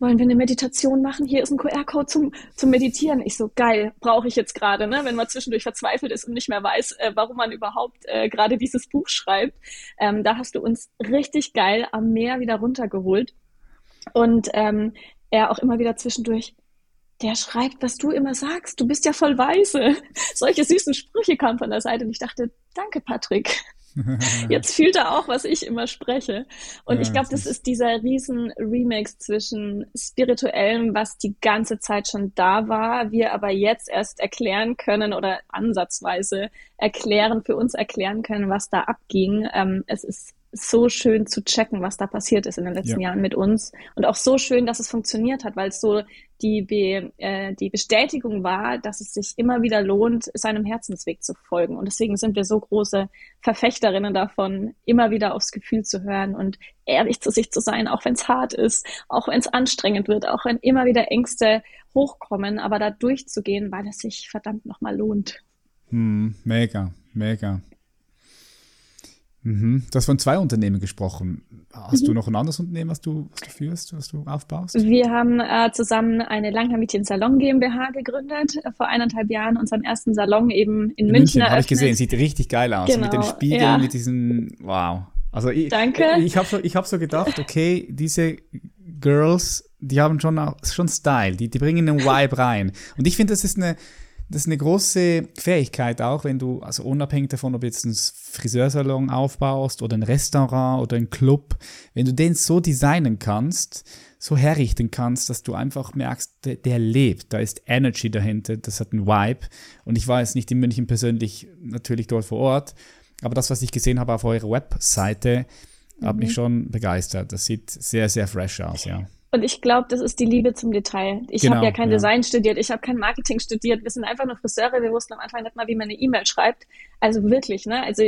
wollen wir eine Meditation machen? Hier ist ein QR-Code zum, zum Meditieren. Ich so, geil, brauche ich jetzt gerade, ne? wenn man zwischendurch verzweifelt ist und nicht mehr weiß, äh, warum man überhaupt äh, gerade dieses Buch schreibt. Ähm, da hast du uns richtig geil am Meer wieder runtergeholt. Und ähm, er auch immer wieder zwischendurch, der schreibt, was du immer sagst. Du bist ja voll weise. Solche süßen Sprüche kamen von der Seite und ich dachte, danke, Patrick. Jetzt fühlt er auch, was ich immer spreche. Und ja, ich glaube, das ist dieser riesen Remix zwischen spirituellem, was die ganze Zeit schon da war, wir aber jetzt erst erklären können oder ansatzweise erklären, für uns erklären können, was da abging. Ähm, es ist so schön zu checken, was da passiert ist in den letzten ja. Jahren mit uns. Und auch so schön, dass es funktioniert hat, weil es so die, Be äh, die Bestätigung war, dass es sich immer wieder lohnt, seinem Herzensweg zu folgen. Und deswegen sind wir so große Verfechterinnen davon, immer wieder aufs Gefühl zu hören und ehrlich zu sich zu sein, auch wenn es hart ist, auch wenn es anstrengend wird, auch wenn immer wieder Ängste hochkommen, aber da durchzugehen, weil es sich verdammt nochmal lohnt. Hm, mega, mega. Mhm. Du hast von zwei Unternehmen gesprochen. Hast mhm. du noch ein anderes Unternehmen, was du, was du führst, was du aufbaust? Wir haben äh, zusammen eine Langhaar Salon GmbH gegründet, äh, vor eineinhalb Jahren unseren ersten Salon eben in, in München. München habe ich gesehen, sieht richtig geil aus. Genau, mit den Spiegeln, ja. mit diesen, wow. Also ich, Danke. Ich habe so, ich hab so gedacht, okay, diese Girls, die haben schon, auch, schon Style, die, die bringen einen Vibe rein. Und ich finde, das ist eine, das ist eine große Fähigkeit auch, wenn du, also unabhängig davon, ob jetzt einen Friseursalon aufbaust oder ein Restaurant oder ein Club, wenn du den so designen kannst, so herrichten kannst, dass du einfach merkst, der, der lebt, da ist Energy dahinter, das hat einen Vibe. Und ich war jetzt nicht in München persönlich natürlich dort vor Ort, aber das, was ich gesehen habe auf eurer Webseite, hat mich mhm. schon begeistert. Das sieht sehr, sehr fresh aus, ja. Und ich glaube, das ist die Liebe zum Detail. Ich genau, habe ja kein ja. Design studiert, ich habe kein Marketing studiert. Wir sind einfach nur Friseure. Wir wussten am Anfang nicht mal, wie man eine E-Mail schreibt. Also wirklich, ne? Also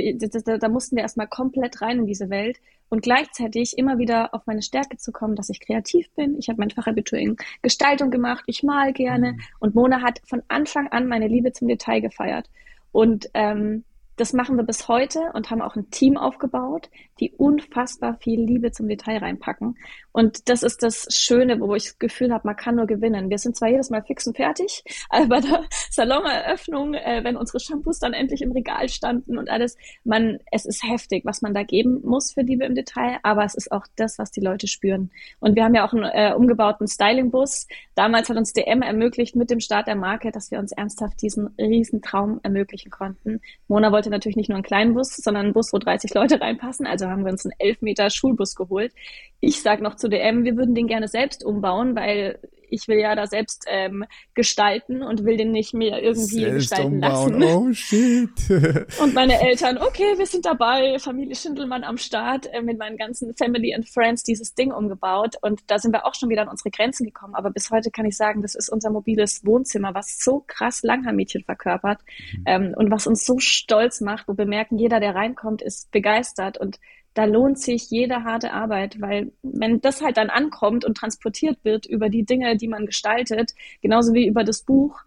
da, da mussten wir erstmal komplett rein in diese Welt und gleichzeitig immer wieder auf meine Stärke zu kommen, dass ich kreativ bin. Ich habe mein Fachabitur in Gestaltung gemacht. Ich mal gerne. Mhm. Und Mona hat von Anfang an meine Liebe zum Detail gefeiert. Und ähm, das machen wir bis heute und haben auch ein Team aufgebaut, die unfassbar viel Liebe zum Detail reinpacken. Und das ist das Schöne, wo ich das Gefühl habe, man kann nur gewinnen. Wir sind zwar jedes Mal fix und fertig, aber bei der Saloneröffnung, äh, wenn unsere Shampoos dann endlich im Regal standen und alles, man, es ist heftig, was man da geben muss für Liebe im Detail, aber es ist auch das, was die Leute spüren. Und wir haben ja auch einen äh, umgebauten Styling-Bus. Damals hat uns DM ermöglicht mit dem Start der Marke, dass wir uns ernsthaft diesen riesen Traum ermöglichen konnten. Mona wollte natürlich nicht nur einen kleinen Bus, sondern einen Bus, wo 30 Leute reinpassen. Also haben wir uns einen 11 Meter Schulbus geholt. Ich sage noch zu DM, wir würden den gerne selbst umbauen, weil ich will ja da selbst ähm, gestalten und will den nicht mehr irgendwie selbst gestalten umbauen. lassen. Oh shit. und meine Eltern, okay, wir sind dabei, Familie Schindelmann am Start, äh, mit meinen ganzen Family and Friends dieses Ding umgebaut. Und da sind wir auch schon wieder an unsere Grenzen gekommen. Aber bis heute kann ich sagen, das ist unser mobiles Wohnzimmer, was so krass Langhaarmädchen verkörpert mhm. ähm, und was uns so stolz macht, wo wir merken, jeder, der reinkommt, ist begeistert und da lohnt sich jede harte Arbeit, weil wenn das halt dann ankommt und transportiert wird über die Dinge, die man gestaltet, genauso wie über das Buch,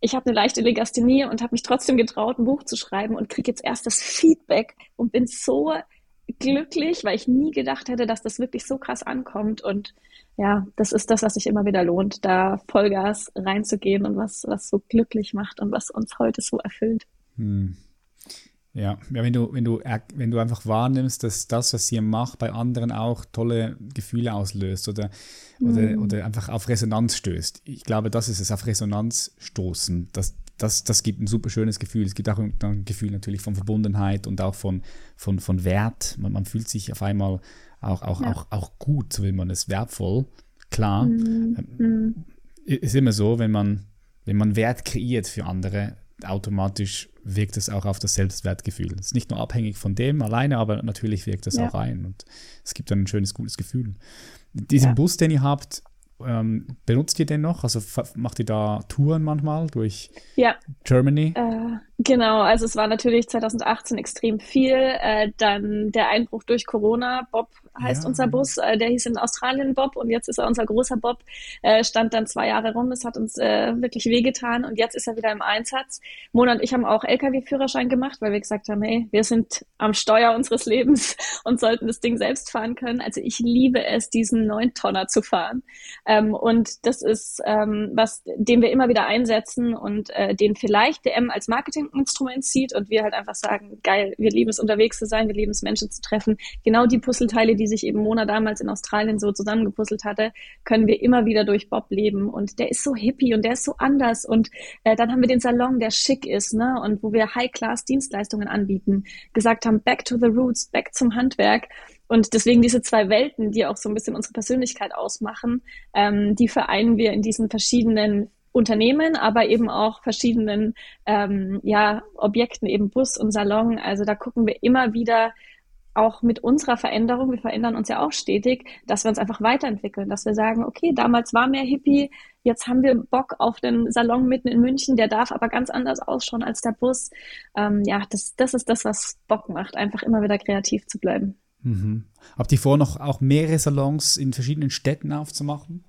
ich habe eine leichte Legasthenie und habe mich trotzdem getraut, ein Buch zu schreiben und kriege jetzt erst das Feedback und bin so glücklich, weil ich nie gedacht hätte, dass das wirklich so krass ankommt. Und ja, das ist das, was sich immer wieder lohnt, da Vollgas reinzugehen und was, was so glücklich macht und was uns heute so erfüllt. Hm. Ja, ja wenn, du, wenn, du, wenn du einfach wahrnimmst, dass das, was ihr macht, bei anderen auch tolle Gefühle auslöst oder, oder, oder einfach auf Resonanz stößt. Ich glaube, das ist es, auf Resonanz stoßen. Das, das, das gibt ein super schönes Gefühl. Es gibt auch ein Gefühl natürlich von Verbundenheit und auch von, von, von Wert. Man, man fühlt sich auf einmal auch, auch, ja. auch, auch gut, so will man es, wertvoll. Klar. Ähm, ist immer so, wenn man, wenn man Wert kreiert für andere, automatisch wirkt es auch auf das Selbstwertgefühl. Es ist nicht nur abhängig von dem alleine, aber natürlich wirkt es ja. auch ein und es gibt dann ein schönes, gutes Gefühl. Diesen ja. Bus, den ihr habt, ähm, benutzt ihr den noch? Also macht ihr da Touren manchmal durch ja. Germany? Äh, genau, also es war natürlich 2018 extrem viel. Äh, dann der Einbruch durch Corona. Bob heißt ja. unser Bus. Äh, der hieß in Australien Bob und jetzt ist er unser großer Bob. Äh, stand dann zwei Jahre rum. Es hat uns äh, wirklich wehgetan und jetzt ist er wieder im Einsatz. Mona und ich haben auch LKW-Führerschein gemacht, weil wir gesagt haben, hey, wir sind am Steuer unseres Lebens und sollten das Ding selbst fahren können. Also ich liebe es, diesen Neuntonner zu fahren. Ähm, und das ist ähm, was, den wir immer wieder einsetzen und äh, den vielleicht DM als Marketinginstrument sieht und wir halt einfach sagen, geil, wir lieben es unterwegs zu sein, wir lieben es Menschen zu treffen. Genau die Puzzleteile, die sich eben Mona damals in Australien so zusammengepuzzelt hatte, können wir immer wieder durch Bob leben. Und der ist so hippie und der ist so anders. Und äh, dann haben wir den Salon, der schick ist, ne? Und wo wir High-Class-Dienstleistungen anbieten, gesagt haben, back to the roots, back zum Handwerk. Und deswegen diese zwei Welten, die auch so ein bisschen unsere Persönlichkeit ausmachen, ähm, die vereinen wir in diesen verschiedenen Unternehmen, aber eben auch verschiedenen ähm, ja, Objekten, eben Bus und Salon. Also da gucken wir immer wieder, auch mit unserer Veränderung, wir verändern uns ja auch stetig, dass wir uns einfach weiterentwickeln, dass wir sagen, okay, damals war mehr Hippie, jetzt haben wir Bock auf den Salon mitten in München, der darf aber ganz anders ausschauen als der Bus. Ähm, ja, das, das ist das, was Bock macht, einfach immer wieder kreativ zu bleiben. Mhm. Habt ihr vor, noch auch mehrere Salons in verschiedenen Städten aufzumachen?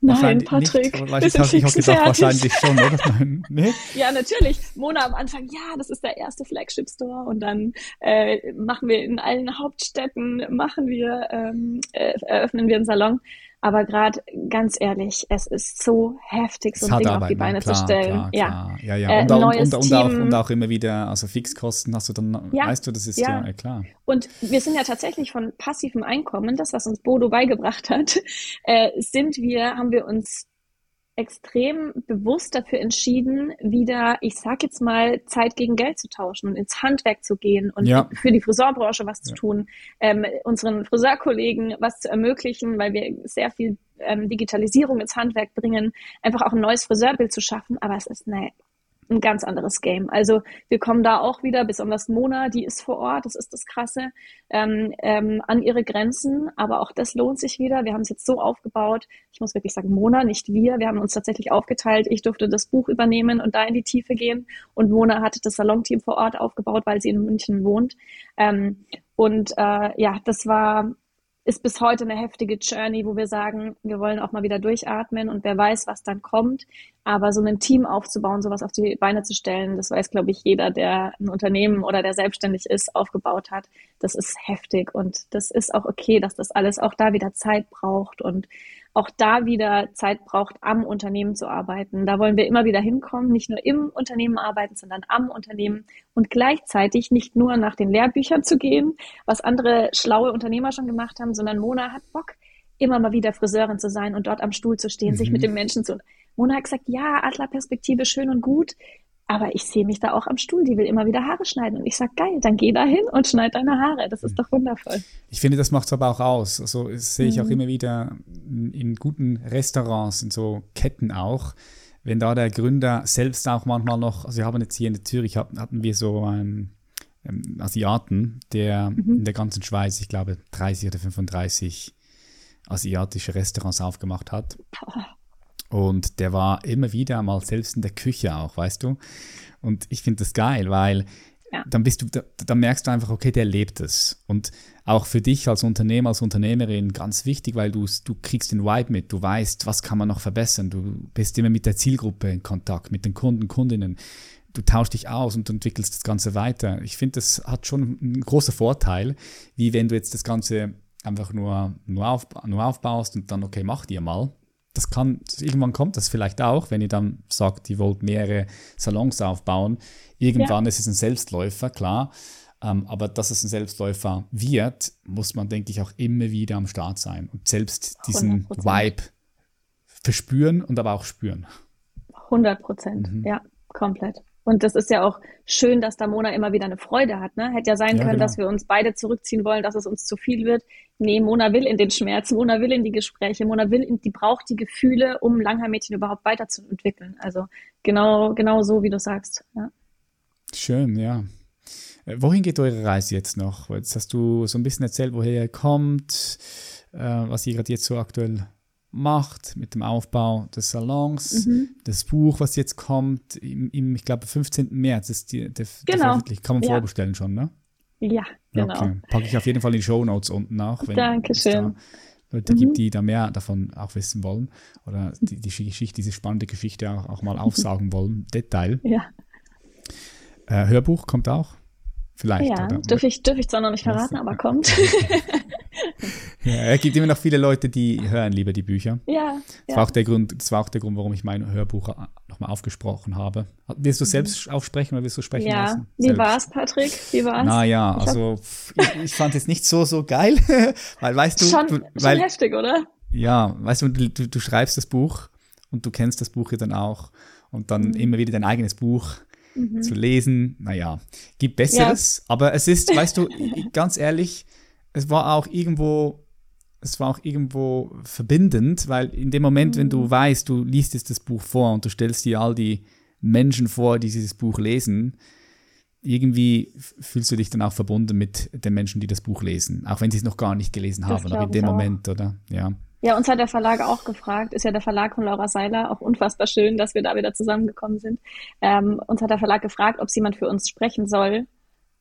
Nein, Patrick. Nicht, ich habe hab gedacht, wahrscheinlich schon, oder? nee? Ja, natürlich. Mona am Anfang, ja, das ist der erste Flagship Store und dann äh, machen wir in allen Hauptstädten, machen wir, ähm, äh, eröffnen wir einen Salon. Aber gerade ganz ehrlich, es ist so heftig, so ein Ding Arbeit, auf die ne? Beine klar, zu stellen. Klar, ja, ja, ja. Äh, und, und, und, und, auch, und auch immer wieder, also Fixkosten hast du dann, ja, weißt du, das ist ja, ja klar. Und wir sind ja tatsächlich von passivem Einkommen, das, was uns Bodo beigebracht hat, äh, sind wir, haben wir uns extrem bewusst dafür entschieden, wieder, ich sag jetzt mal, Zeit gegen Geld zu tauschen und ins Handwerk zu gehen und ja. für die Friseurbranche was zu tun, ähm, unseren Friseurkollegen was zu ermöglichen, weil wir sehr viel ähm, Digitalisierung ins Handwerk bringen, einfach auch ein neues Friseurbild zu schaffen. Aber es ist eine ein ganz anderes Game. Also wir kommen da auch wieder, besonders Mona, die ist vor Ort, das ist das Krasse, ähm, ähm, an ihre Grenzen. Aber auch das lohnt sich wieder. Wir haben es jetzt so aufgebaut. Ich muss wirklich sagen, Mona, nicht wir. Wir haben uns tatsächlich aufgeteilt. Ich durfte das Buch übernehmen und da in die Tiefe gehen. Und Mona hatte das Salonteam vor Ort aufgebaut, weil sie in München wohnt. Ähm, und äh, ja, das war ist bis heute eine heftige Journey, wo wir sagen, wir wollen auch mal wieder durchatmen und wer weiß, was dann kommt. Aber so ein Team aufzubauen, sowas auf die Beine zu stellen, das weiß, glaube ich, jeder, der ein Unternehmen oder der selbstständig ist, aufgebaut hat. Das ist heftig und das ist auch okay, dass das alles auch da wieder Zeit braucht und auch da wieder Zeit braucht, am Unternehmen zu arbeiten. Da wollen wir immer wieder hinkommen, nicht nur im Unternehmen arbeiten, sondern am Unternehmen und gleichzeitig nicht nur nach den Lehrbüchern zu gehen, was andere schlaue Unternehmer schon gemacht haben, sondern Mona hat Bock, immer mal wieder Friseurin zu sein und dort am Stuhl zu stehen, mhm. sich mit den Menschen zu. Mona hat gesagt, ja, Adlerperspektive schön und gut, aber ich sehe mich da auch am Stuhl, die will immer wieder Haare schneiden. Und ich sage, geil, dann geh da hin und schneid deine Haare. Das ist mhm. doch wundervoll. Ich finde, das macht es aber auch aus. Also das sehe ich mhm. auch immer wieder in, guten Restaurants, in so Ketten auch. Wenn da der Gründer selbst auch manchmal noch, also wir haben jetzt hier in Zürich, hatten wir so einen, einen Asiaten, der mhm. in der ganzen Schweiz, ich glaube 30 oder 35 asiatische Restaurants aufgemacht hat. Boah. Und der war immer wieder mal selbst in der Küche auch, weißt du? Und ich finde das geil, weil ja. dann bist du, da, dann merkst du einfach, okay, der lebt es. Und auch für dich als Unternehmer, als Unternehmerin ganz wichtig, weil du, du kriegst den Vibe mit, du weißt, was kann man noch verbessern. Du bist immer mit der Zielgruppe in Kontakt, mit den Kunden, Kundinnen. Du tauschst dich aus und du entwickelst das Ganze weiter. Ich finde, das hat schon einen großen Vorteil, wie wenn du jetzt das Ganze einfach nur, nur, auf, nur aufbaust und dann, okay, mach dir mal das kann, irgendwann kommt das vielleicht auch, wenn ihr dann sagt, ihr wollt mehrere Salons aufbauen. Irgendwann ja. ist es ein Selbstläufer, klar. Ähm, aber dass es ein Selbstläufer wird, muss man, denke ich, auch immer wieder am Start sein und selbst diesen 100%. Vibe verspüren und aber auch spüren. 100 Prozent, mhm. ja, komplett. Und das ist ja auch schön, dass da Mona immer wieder eine Freude hat. Ne? Hätte ja sein ja, können, genau. dass wir uns beide zurückziehen wollen, dass es uns zu viel wird. Nee, Mona will in den Schmerz, Mona will in die Gespräche, Mona will, in, die braucht die Gefühle, um Langhaar-Mädchen überhaupt weiterzuentwickeln. Also genau, genau so, wie du sagst. Ja. Schön, ja. Äh, wohin geht eure Reise jetzt noch? Jetzt hast du so ein bisschen erzählt, woher ihr kommt, äh, was ihr gerade jetzt so aktuell macht mit dem Aufbau des Salons, mhm. das Buch, was jetzt kommt, im, im ich glaube, 15. März ist die, der, genau. der Kann man ja. vorbestellen schon, ne? Ja, genau. Okay. Packe ich auf jeden Fall in die Show Notes unten nach. Wenn Dankeschön. Es Leute mhm. gibt, die da mehr davon auch wissen wollen oder die, die Geschichte, diese spannende Geschichte auch, auch mal aufsagen wollen, Detail. Ja. Äh, Hörbuch kommt auch? Vielleicht. Ja, dürfe ich, dürf ich zwar noch nicht verraten, aber kommt. ja, es gibt immer noch viele Leute, die hören lieber die Bücher. Ja. Das, ja. War, auch der Grund, das war auch der Grund, warum ich mein Hörbuch nochmal aufgesprochen habe. Willst du mhm. selbst aufsprechen oder willst du sprechen ja. lassen? Wie war es, Patrick? Wie war's? Naja, also ich, ich fand es nicht so, so geil. weil weißt du. Schon, du, weil, schon heftig, oder? Ja, weißt du, du, du schreibst das Buch und du kennst das Buch ja dann auch und dann mhm. immer wieder dein eigenes Buch mhm. zu lesen. Naja, gibt Besseres, ja. aber es ist, weißt du, ganz ehrlich, es war auch irgendwo, es war auch irgendwo verbindend, weil in dem Moment, mhm. wenn du mhm. weißt, du liest jetzt das Buch vor und du stellst dir all die Menschen vor, die dieses Buch lesen, irgendwie fühlst du dich dann auch verbunden mit den Menschen, die das Buch lesen, auch wenn sie es noch gar nicht gelesen das haben, aber in dem Moment, oder? Ja. Ja, uns hat der Verlag auch gefragt, ist ja der Verlag von Laura Seiler, auch unfassbar schön, dass wir da wieder zusammengekommen sind. Ähm, uns hat der Verlag gefragt, ob jemand für uns sprechen soll.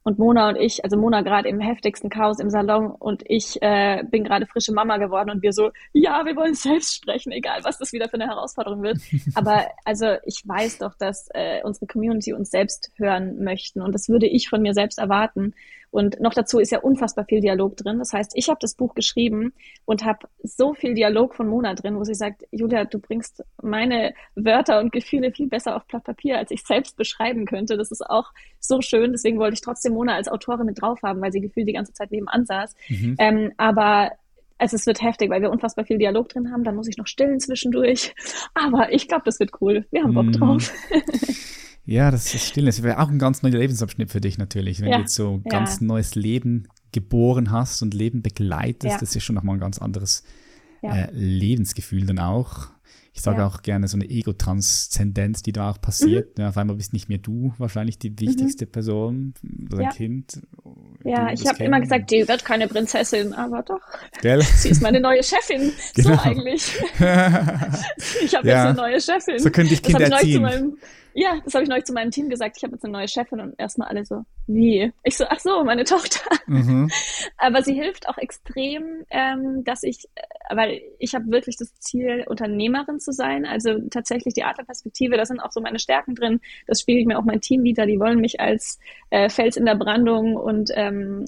Und Mona und ich, also Mona gerade im heftigsten Chaos im Salon und ich äh, bin gerade frische Mama geworden und wir so, ja, wir wollen selbst sprechen, egal was das wieder für eine Herausforderung wird. Aber also ich weiß doch, dass äh, unsere Community uns selbst hören möchten und das würde ich von mir selbst erwarten. Und noch dazu ist ja unfassbar viel Dialog drin. Das heißt, ich habe das Buch geschrieben und habe so viel Dialog von Mona drin, wo sie sagt, Julia, du bringst meine Wörter und Gefühle viel besser auf Blatt Papier, als ich selbst beschreiben könnte. Das ist auch so schön. Deswegen wollte ich trotzdem Mona als Autorin mit drauf haben, weil sie gefühlt die ganze Zeit nebenan saß. Mhm. Ähm, aber also es wird heftig, weil wir unfassbar viel Dialog drin haben. Dann muss ich noch stillen zwischendurch. Aber ich glaube, das wird cool. Wir haben Bock mm. drauf. ja, das ist still. Das wäre auch ein ganz neuer Lebensabschnitt für dich natürlich. Wenn ja. du jetzt so ja. ganz neues Leben geboren hast und Leben begleitest, ja. das ist schon nochmal ein ganz anderes äh, Lebensgefühl dann auch. Ich sage ja. auch gerne so eine Ego-Transzendenz, die da auch passiert. Mhm. Ja, auf einmal bist nicht mehr du wahrscheinlich die wichtigste mhm. Person oder ja. Kind. Ja, ich habe immer gesagt, die wird keine Prinzessin, aber doch. Gell? Sie ist meine neue Chefin. Genau. So eigentlich. ich habe ja. jetzt eine neue Chefin. So könnte ich Kinder erziehen. Ja, das habe ich neulich zu meinem Team gesagt. Ich habe jetzt eine neue Chefin und erstmal alle so, wie? Ich so, ach so, meine Tochter. Mhm. Aber sie hilft auch extrem, ähm, dass ich, äh, weil ich habe wirklich das Ziel, Unternehmerin zu sein. Also tatsächlich die Adlerperspektive, da sind auch so meine Stärken drin. Das spiegelt mir auch mein Team wieder. Die wollen mich als äh, Fels in der Brandung und ähm,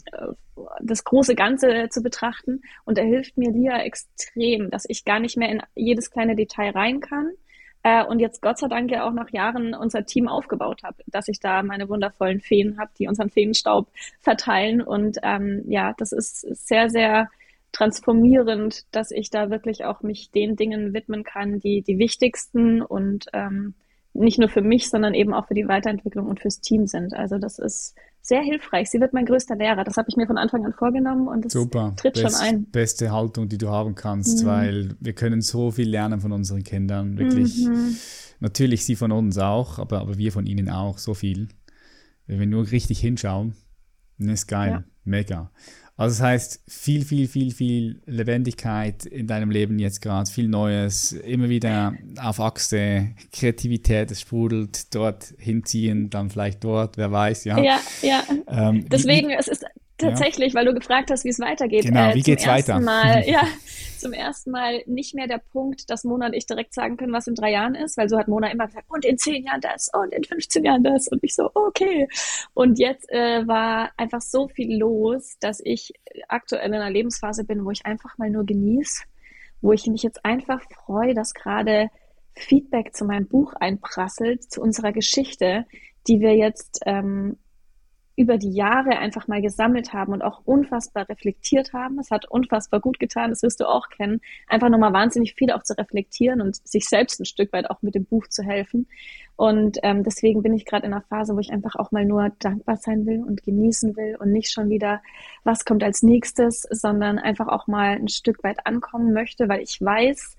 das große Ganze zu betrachten. Und da hilft mir Lia extrem, dass ich gar nicht mehr in jedes kleine Detail rein kann äh, und jetzt Gott sei Dank ja auch nach Jahren unser Team aufgebaut habe, dass ich da meine wundervollen Feen habe, die unseren Feenstaub verteilen. Und ähm, ja, das ist sehr, sehr transformierend, dass ich da wirklich auch mich den Dingen widmen kann, die die wichtigsten und ähm, nicht nur für mich, sondern eben auch für die Weiterentwicklung und fürs Team sind. Also das ist sehr hilfreich. Sie wird mein größter Lehrer. Das habe ich mir von Anfang an vorgenommen und das Super. tritt Best, schon ein. Beste Haltung, die du haben kannst, mhm. weil wir können so viel lernen von unseren Kindern. Wirklich. Mhm. Natürlich sie von uns auch, aber, aber wir von ihnen auch so viel. Wenn wir nur richtig hinschauen, ist geil. Ja. Mega. Also das heißt, viel, viel, viel, viel Lebendigkeit in deinem Leben jetzt gerade, viel Neues, immer wieder auf Achse, Kreativität, es sprudelt, dort hinziehen, dann vielleicht dort, wer weiß, ja. Ja, ja. Ähm, Deswegen, wie, es ist tatsächlich, ja. weil du gefragt hast, wie es weitergeht. Genau, äh, wie geht's weiter? Mal, ja, zum ersten Mal nicht mehr der Punkt, dass Mona und ich direkt sagen können, was in drei Jahren ist, weil so hat Mona immer gesagt, und in zehn Jahren das und in 15 Jahren das und ich so, okay. Und jetzt äh, war einfach so viel los, dass ich aktuell in einer Lebensphase bin, wo ich einfach mal nur genieße, wo ich mich jetzt einfach freue, dass gerade Feedback zu meinem Buch einprasselt, zu unserer Geschichte, die wir jetzt ähm, über die Jahre einfach mal gesammelt haben und auch unfassbar reflektiert haben. Es hat unfassbar gut getan, das wirst du auch kennen, einfach nochmal wahnsinnig viel auch zu reflektieren und sich selbst ein Stück weit auch mit dem Buch zu helfen. Und ähm, deswegen bin ich gerade in einer Phase, wo ich einfach auch mal nur dankbar sein will und genießen will und nicht schon wieder, was kommt als nächstes, sondern einfach auch mal ein Stück weit ankommen möchte, weil ich weiß,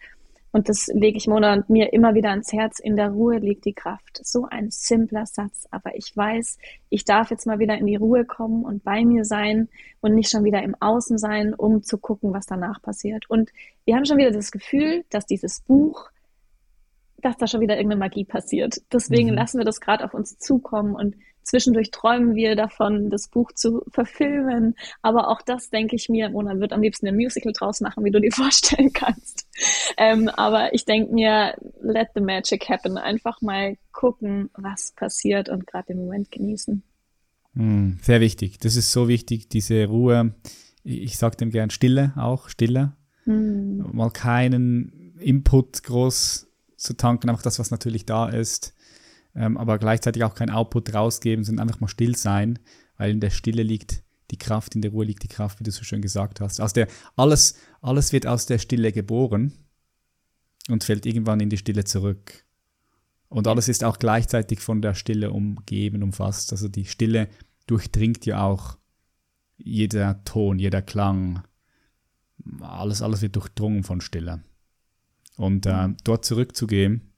und das lege ich Mona und mir immer wieder ans Herz. In der Ruhe liegt die Kraft. So ein simpler Satz. Aber ich weiß, ich darf jetzt mal wieder in die Ruhe kommen und bei mir sein und nicht schon wieder im Außen sein, um zu gucken, was danach passiert. Und wir haben schon wieder das Gefühl, dass dieses Buch, dass da schon wieder irgendeine Magie passiert. Deswegen mhm. lassen wir das gerade auf uns zukommen und Zwischendurch träumen wir davon, das Buch zu verfilmen. Aber auch das denke ich mir, Mona wird am liebsten ein Musical draus machen, wie du dir vorstellen kannst. Ähm, aber ich denke mir, let the magic happen. Einfach mal gucken, was passiert und gerade den Moment genießen. Hm, sehr wichtig. Das ist so wichtig, diese Ruhe. Ich sage dem gern Stille auch, Stille. Hm. Mal keinen Input groß zu tanken, einfach das, was natürlich da ist ähm, aber gleichzeitig auch kein Output rausgeben, sondern einfach mal still sein, weil in der Stille liegt die Kraft, in der Ruhe liegt die Kraft, wie du so schön gesagt hast. Aus der, alles, alles wird aus der Stille geboren und fällt irgendwann in die Stille zurück. Und alles ist auch gleichzeitig von der Stille umgeben, umfasst. Also die Stille durchdringt ja auch jeder Ton, jeder Klang. Alles, alles wird durchdrungen von Stille. Und äh, dort zurückzugehen,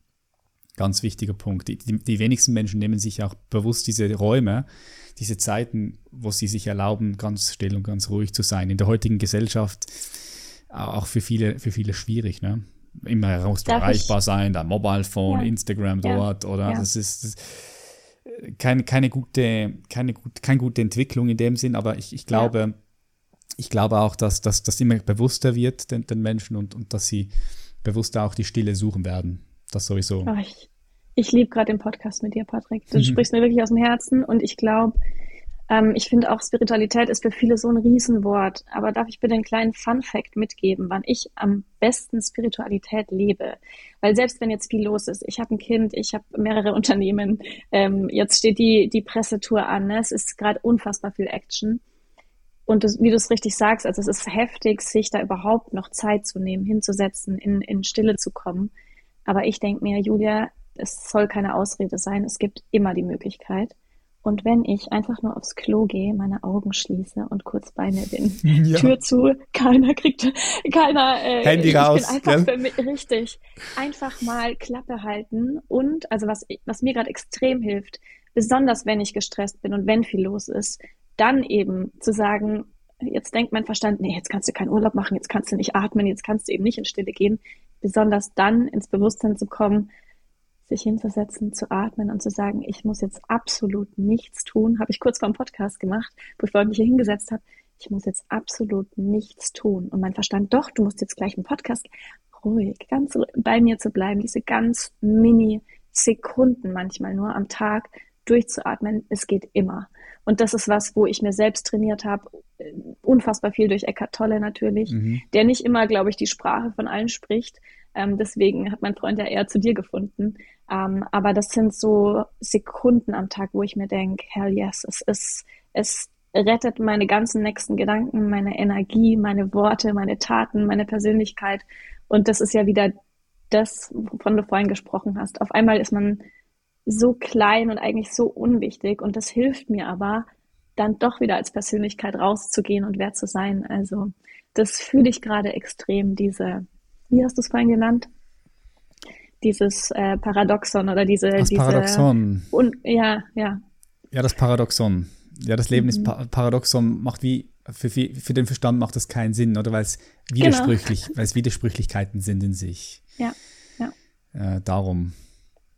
Ganz wichtiger Punkt. Die, die, die, wenigsten Menschen nehmen sich auch bewusst diese Räume, diese Zeiten, wo sie sich erlauben, ganz still und ganz ruhig zu sein. In der heutigen Gesellschaft auch für viele, für viele schwierig, ne? Immer heraus erreichbar sein, da Mobile Phone, ja. Instagram dort, ja. oder? Ja. Das ist das, keine, keine gute, keine gut, keine gute Entwicklung in dem Sinn, aber ich, ich glaube, ich glaube auch, dass das immer bewusster wird den, den Menschen und, und dass sie bewusster auch die Stille suchen werden. Das sowieso. ich ich liebe gerade den Podcast mit dir, Patrick. Du mhm. sprichst mir wirklich aus dem Herzen und ich glaube, Ähm, ich finde auch Spiritualität ist für viele so ein Riesenwort. Aber darf ich bitte einen kleinen Fun-Fact mitgeben, wann ich am besten Spiritualität lebe? Weil selbst wenn jetzt viel los ist, ich habe ein Kind, ich habe mehrere Unternehmen, ähm, jetzt steht die, die Pressetour an, ne? es ist gerade unfassbar viel Action. Und das, wie du es richtig sagst, also es ist heftig, sich da überhaupt noch Zeit zu nehmen, hinzusetzen, in, in Stille zu kommen. Aber ich denke mir, Julia, es soll keine Ausrede sein. Es gibt immer die Möglichkeit. Und wenn ich einfach nur aufs Klo gehe, meine Augen schließe und kurz bei mir bin, ja. Tür zu, keiner kriegt, keiner, äh, Handy ich raus, bin einfach für mich, richtig, einfach mal Klappe halten und, also was, was mir gerade extrem hilft, besonders wenn ich gestresst bin und wenn viel los ist, dann eben zu sagen, jetzt denkt mein Verstand, nee, jetzt kannst du keinen Urlaub machen, jetzt kannst du nicht atmen, jetzt kannst du eben nicht in Stille gehen, besonders dann ins Bewusstsein zu kommen, sich hinzusetzen, zu atmen und zu sagen, ich muss jetzt absolut nichts tun, habe ich kurz vor dem Podcast gemacht, bevor ich mich hier hingesetzt habe, ich muss jetzt absolut nichts tun. Und mein Verstand, doch, du musst jetzt gleich einen Podcast, ruhig, ganz bei mir zu bleiben, diese ganz mini Sekunden manchmal nur am Tag durchzuatmen, es geht immer. Und das ist was, wo ich mir selbst trainiert habe, unfassbar viel durch Eckart Tolle natürlich, mhm. der nicht immer, glaube ich, die Sprache von allen spricht. Ähm, deswegen hat mein Freund ja eher zu dir gefunden. Ähm, aber das sind so Sekunden am Tag, wo ich mir denke, hell yes, es ist, es rettet meine ganzen nächsten Gedanken, meine Energie, meine Worte, meine Taten, meine Persönlichkeit. Und das ist ja wieder das, wovon du vorhin gesprochen hast. Auf einmal ist man so klein und eigentlich so unwichtig. Und das hilft mir aber, dann doch wieder als Persönlichkeit rauszugehen und wer zu sein. Also das fühle ich gerade extrem, diese, wie hast du es vorhin genannt? Dieses äh, Paradoxon oder diese. Das diese, Paradoxon. Und, ja, ja. Ja, das Paradoxon. Ja, das Leben mhm. ist pa Paradoxon, macht wie, für, für den Verstand macht das keinen Sinn, oder? Weil es widersprüchlich, genau. weil es Widersprüchlichkeiten sind in sich. Ja, ja. Äh, darum.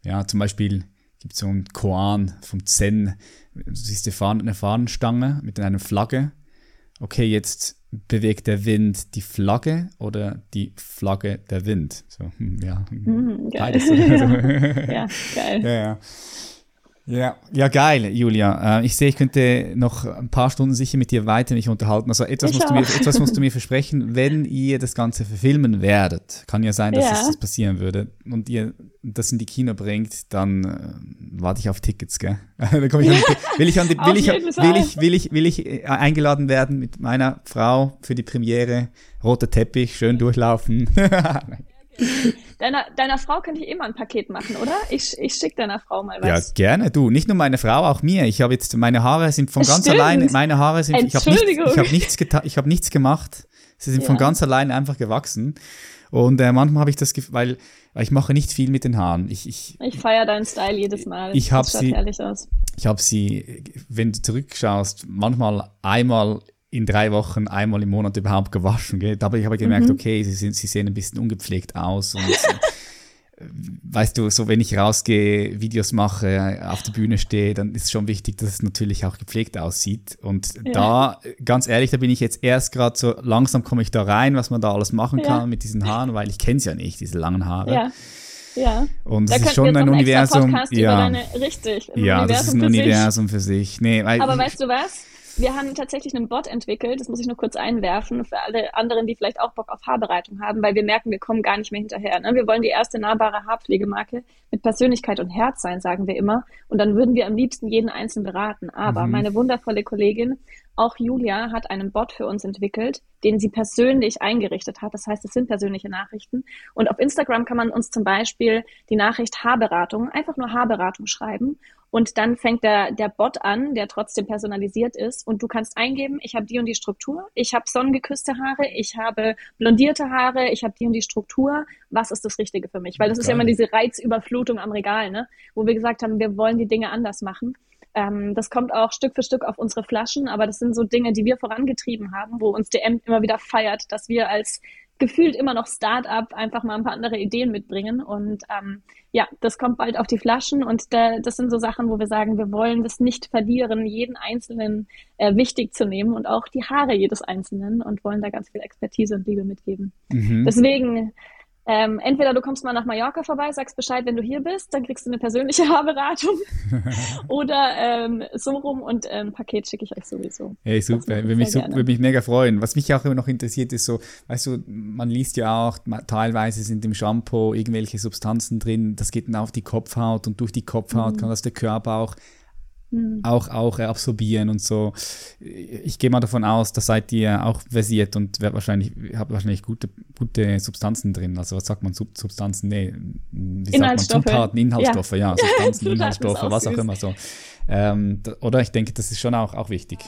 Ja, zum Beispiel gibt so einen Koan vom Zen. Du siehst eine Fahnenstange mit einer Flagge. Okay, jetzt bewegt der Wind die Flagge oder die Flagge der Wind? So, hm, ja, mm, beides. ja, geil. Ja, ja. Ja, ja, geil, Julia. Äh, ich sehe, ich könnte noch ein paar Stunden sicher mit dir weiter mich unterhalten. Also etwas, musst du, mir, etwas musst du mir versprechen, wenn ihr das Ganze verfilmen werdet. Kann ja sein, dass ja. das passieren würde. Und ihr das in die Kino bringt, dann äh, warte ich auf Tickets, gell? dann komme ich an die, will ich an die, will ich, will ich, will ich, will ich äh, eingeladen werden mit meiner Frau für die Premiere. Roter Teppich, schön durchlaufen. Deiner, deiner Frau könnte ich immer ein Paket machen, oder? Ich, ich schicke deiner Frau mal was. Ja, gerne, du. Nicht nur meine Frau, auch mir. Ich habe jetzt, meine Haare sind von ganz Stimmt. alleine, meine Haare sind, ich habe nichts, ich hab nichts, ich hab nichts gemacht. Sie sind ja. von ganz alleine einfach gewachsen. Und äh, manchmal habe ich das Gefühl, weil, weil ich mache nicht viel mit den Haaren. Ich, ich, ich feiere deinen Style jedes Mal. Ich habe sie, ich habe sie, wenn du zurückschaust, manchmal einmal in drei Wochen einmal im Monat überhaupt gewaschen. Gell? Da habe ich aber gemerkt, mhm. okay, sie, sind, sie sehen ein bisschen ungepflegt aus. Und, äh, weißt du, so wenn ich rausgehe, Videos mache, auf der Bühne stehe, dann ist es schon wichtig, dass es natürlich auch gepflegt aussieht. Und ja. da, ganz ehrlich, da bin ich jetzt erst gerade so, langsam komme ich da rein, was man da alles machen kann ja. mit diesen Haaren, weil ich kenne es ja nicht, diese langen Haare. Ja. Ja. Und es ist schon ein Universum. Ja, deine, richtig. Ja, Universum das ist ein Universum für sich. Nee, weil, Aber weißt du was? Wir haben tatsächlich einen Bot entwickelt, das muss ich nur kurz einwerfen, für alle anderen, die vielleicht auch Bock auf Haarbereitung haben, weil wir merken, wir kommen gar nicht mehr hinterher. Ne? Wir wollen die erste nahbare Haarpflegemarke mit Persönlichkeit und Herz sein, sagen wir immer. Und dann würden wir am liebsten jeden Einzelnen beraten. Aber mhm. meine wundervolle Kollegin auch Julia hat einen Bot für uns entwickelt, den sie persönlich eingerichtet hat. Das heißt, es sind persönliche Nachrichten. Und auf Instagram kann man uns zum Beispiel die Nachricht Haarberatung, einfach nur Haarberatung schreiben. Und dann fängt der, der Bot an, der trotzdem personalisiert ist. Und du kannst eingeben, ich habe die und die Struktur, ich habe sonnengeküsste Haare, ich habe blondierte Haare, ich habe die und die Struktur. Was ist das Richtige für mich? Weil das Geil. ist ja immer diese Reizüberflutung am Regal, ne? wo wir gesagt haben, wir wollen die Dinge anders machen. Ähm, das kommt auch Stück für Stück auf unsere Flaschen, aber das sind so Dinge, die wir vorangetrieben haben, wo uns DM immer wieder feiert, dass wir als gefühlt immer noch Start-up einfach mal ein paar andere Ideen mitbringen. Und ähm, ja, das kommt bald auf die Flaschen und da, das sind so Sachen, wo wir sagen, wir wollen das nicht verlieren, jeden Einzelnen äh, wichtig zu nehmen und auch die Haare jedes Einzelnen und wollen da ganz viel Expertise und Liebe mitgeben. Mhm. Deswegen ähm, entweder du kommst mal nach Mallorca vorbei, sagst Bescheid, wenn du hier bist, dann kriegst du eine persönliche Haarberatung. Oder ähm, so rum und ein ähm, Paket schicke ich euch sowieso. Hey, super, würde mich, würde mich mega freuen. Was mich auch immer noch interessiert, ist so, weißt du, man liest ja auch, teilweise sind im Shampoo irgendwelche Substanzen drin, das geht dann auf die Kopfhaut und durch die Kopfhaut mhm. kann das der Körper auch mhm. auch, auch absorbieren und so. Ich gehe mal davon aus, da seid ihr auch versiert und wahrscheinlich, habt wahrscheinlich gute, gute Substanzen drin. Also was sagt man, Sub Substanzen? Nee, wie sagt man? Zutaten, Inhaltsstoffe, ja, ja Substanzen, Inhaltsstoffe, was auch immer so. Ähm, oder ich denke, das ist schon auch, auch wichtig.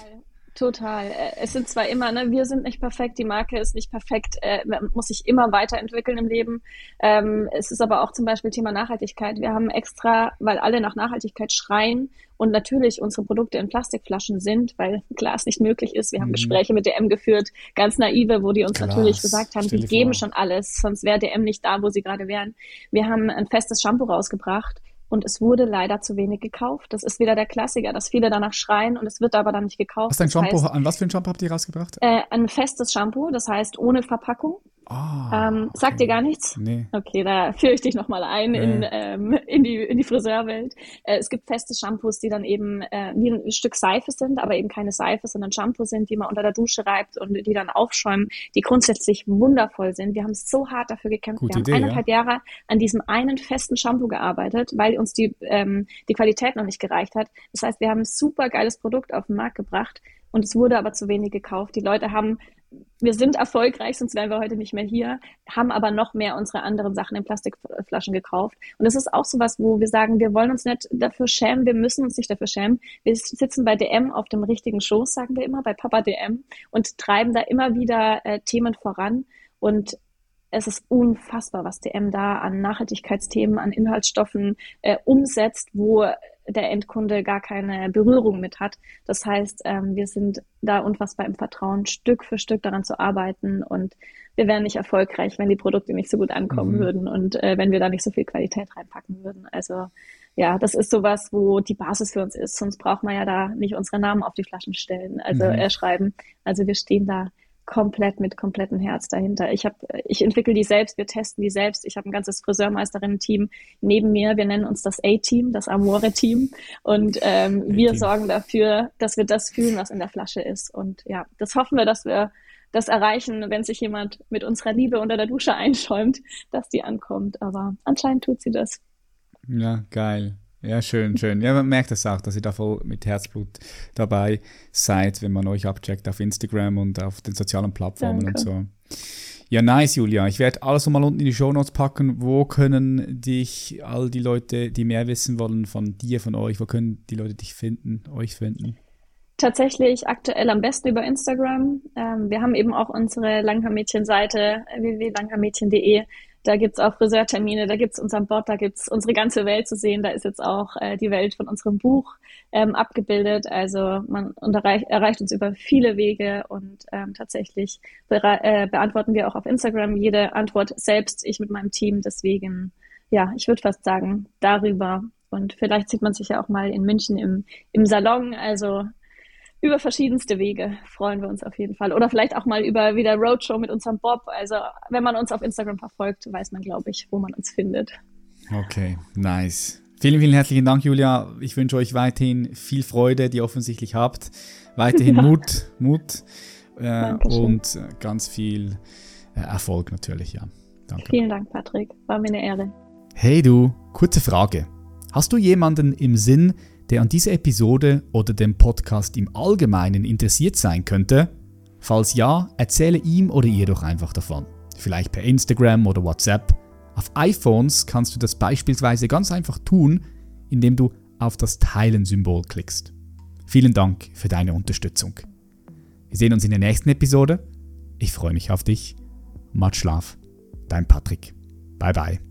Total. Äh, es sind zwar immer, ne, wir sind nicht perfekt, die Marke ist nicht perfekt, äh, man muss sich immer weiterentwickeln im Leben. Ähm, es ist aber auch zum Beispiel Thema Nachhaltigkeit. Wir haben extra, weil alle nach Nachhaltigkeit schreien und natürlich unsere Produkte in Plastikflaschen sind, weil Glas nicht möglich ist. Wir haben mhm. Gespräche mit DM geführt, ganz naive, wo die uns Glas, natürlich gesagt haben, die geben vor. schon alles, sonst wäre DM nicht da, wo sie gerade wären. Wir haben ein festes Shampoo rausgebracht und es wurde leider zu wenig gekauft. Das ist wieder der Klassiker, dass viele danach schreien und es wird aber dann nicht gekauft. Was, ein Shampoo, heißt, an was für ein Shampoo habt ihr rausgebracht? Äh, ein festes Shampoo, das heißt ohne Verpackung. Oh, ähm, okay. Sagt dir gar nichts? Nee. Okay, da führe ich dich nochmal ein nee. in, ähm, in, die, in die Friseurwelt. Äh, es gibt feste Shampoos, die dann eben äh, wie ein Stück Seife sind, aber eben keine Seife, sondern Shampoo sind, die man unter der Dusche reibt und die dann aufschäumen, die grundsätzlich wundervoll sind. Wir haben so hart dafür gekämpft. Gute Wir Idee, haben eineinhalb ja. Jahre an diesem einen festen Shampoo gearbeitet, weil uns die, ähm, die Qualität noch nicht gereicht hat. Das heißt, wir haben ein super geiles Produkt auf den Markt gebracht und es wurde aber zu wenig gekauft. Die Leute haben wir sind erfolgreich, sonst wären wir heute nicht mehr hier, haben aber noch mehr unsere anderen Sachen in Plastikflaschen gekauft. Und das ist auch so was, wo wir sagen, wir wollen uns nicht dafür schämen, wir müssen uns nicht dafür schämen. Wir sitzen bei DM auf dem richtigen Schoß, sagen wir immer, bei Papa DM und treiben da immer wieder äh, Themen voran. Und es ist unfassbar, was DM da an Nachhaltigkeitsthemen, an Inhaltsstoffen äh, umsetzt, wo der Endkunde gar keine Berührung mit hat. Das heißt, ähm, wir sind da unfassbar im Vertrauen, Stück für Stück daran zu arbeiten und wir wären nicht erfolgreich, wenn die Produkte nicht so gut ankommen mhm. würden und äh, wenn wir da nicht so viel Qualität reinpacken würden. Also ja, das ist sowas, wo die Basis für uns ist. Sonst braucht man ja da nicht unsere Namen auf die Flaschen stellen, also mhm. äh, schreiben. Also wir stehen da komplett mit komplettem Herz dahinter. Ich habe, ich entwickle die selbst, wir testen die selbst. Ich habe ein ganzes Friseurmeisterinnen-Team neben mir. Wir nennen uns das A-Team, das Amore-Team. Und ähm, wir sorgen dafür, dass wir das fühlen, was in der Flasche ist. Und ja, das hoffen wir, dass wir das erreichen, wenn sich jemand mit unserer Liebe unter der Dusche einschäumt, dass die ankommt. Aber anscheinend tut sie das. Ja, geil. Ja, schön, schön. Ja, man merkt das auch, dass ihr da voll mit Herzblut dabei seid, wenn man euch abcheckt auf Instagram und auf den sozialen Plattformen Danke. und so. Ja, nice, Julia. Ich werde alles nochmal unten in die Show Notes packen. Wo können dich all die Leute, die mehr wissen wollen von dir, von euch, wo können die Leute dich finden, euch finden? Tatsächlich aktuell am besten über Instagram. Ähm, wir haben eben auch unsere Langhaarmädchen-Seite www.langhaarmädchen.de. Da gibt's auch Friseurtermine, da gibt's unseren Bot, da gibt's unsere ganze Welt zu sehen. Da ist jetzt auch äh, die Welt von unserem Buch ähm, abgebildet. Also man erreicht, erreicht uns über viele Wege und ähm, tatsächlich äh, beantworten wir auch auf Instagram jede Antwort selbst, ich mit meinem Team. Deswegen, ja, ich würde fast sagen, darüber. Und vielleicht sieht man sich ja auch mal in München im, im Salon. Also über verschiedenste Wege freuen wir uns auf jeden Fall. Oder vielleicht auch mal über wieder Roadshow mit unserem Bob. Also wenn man uns auf Instagram verfolgt, weiß man, glaube ich, wo man uns findet. Okay, nice. Vielen, vielen herzlichen Dank, Julia. Ich wünsche euch weiterhin viel Freude, die ihr offensichtlich habt. Weiterhin ja. Mut, Mut äh, und ganz viel äh, Erfolg natürlich, ja. Danke. Vielen Dank, Patrick. War mir eine Ehre. Hey du, kurze Frage. Hast du jemanden im Sinn, der an dieser Episode oder dem Podcast im Allgemeinen interessiert sein könnte? Falls ja, erzähle ihm oder ihr doch einfach davon. Vielleicht per Instagram oder WhatsApp. Auf iPhones kannst du das beispielsweise ganz einfach tun, indem du auf das Teilen-Symbol klickst. Vielen Dank für deine Unterstützung. Wir sehen uns in der nächsten Episode. Ich freue mich auf dich. Matt Schlaf. Dein Patrick. Bye bye.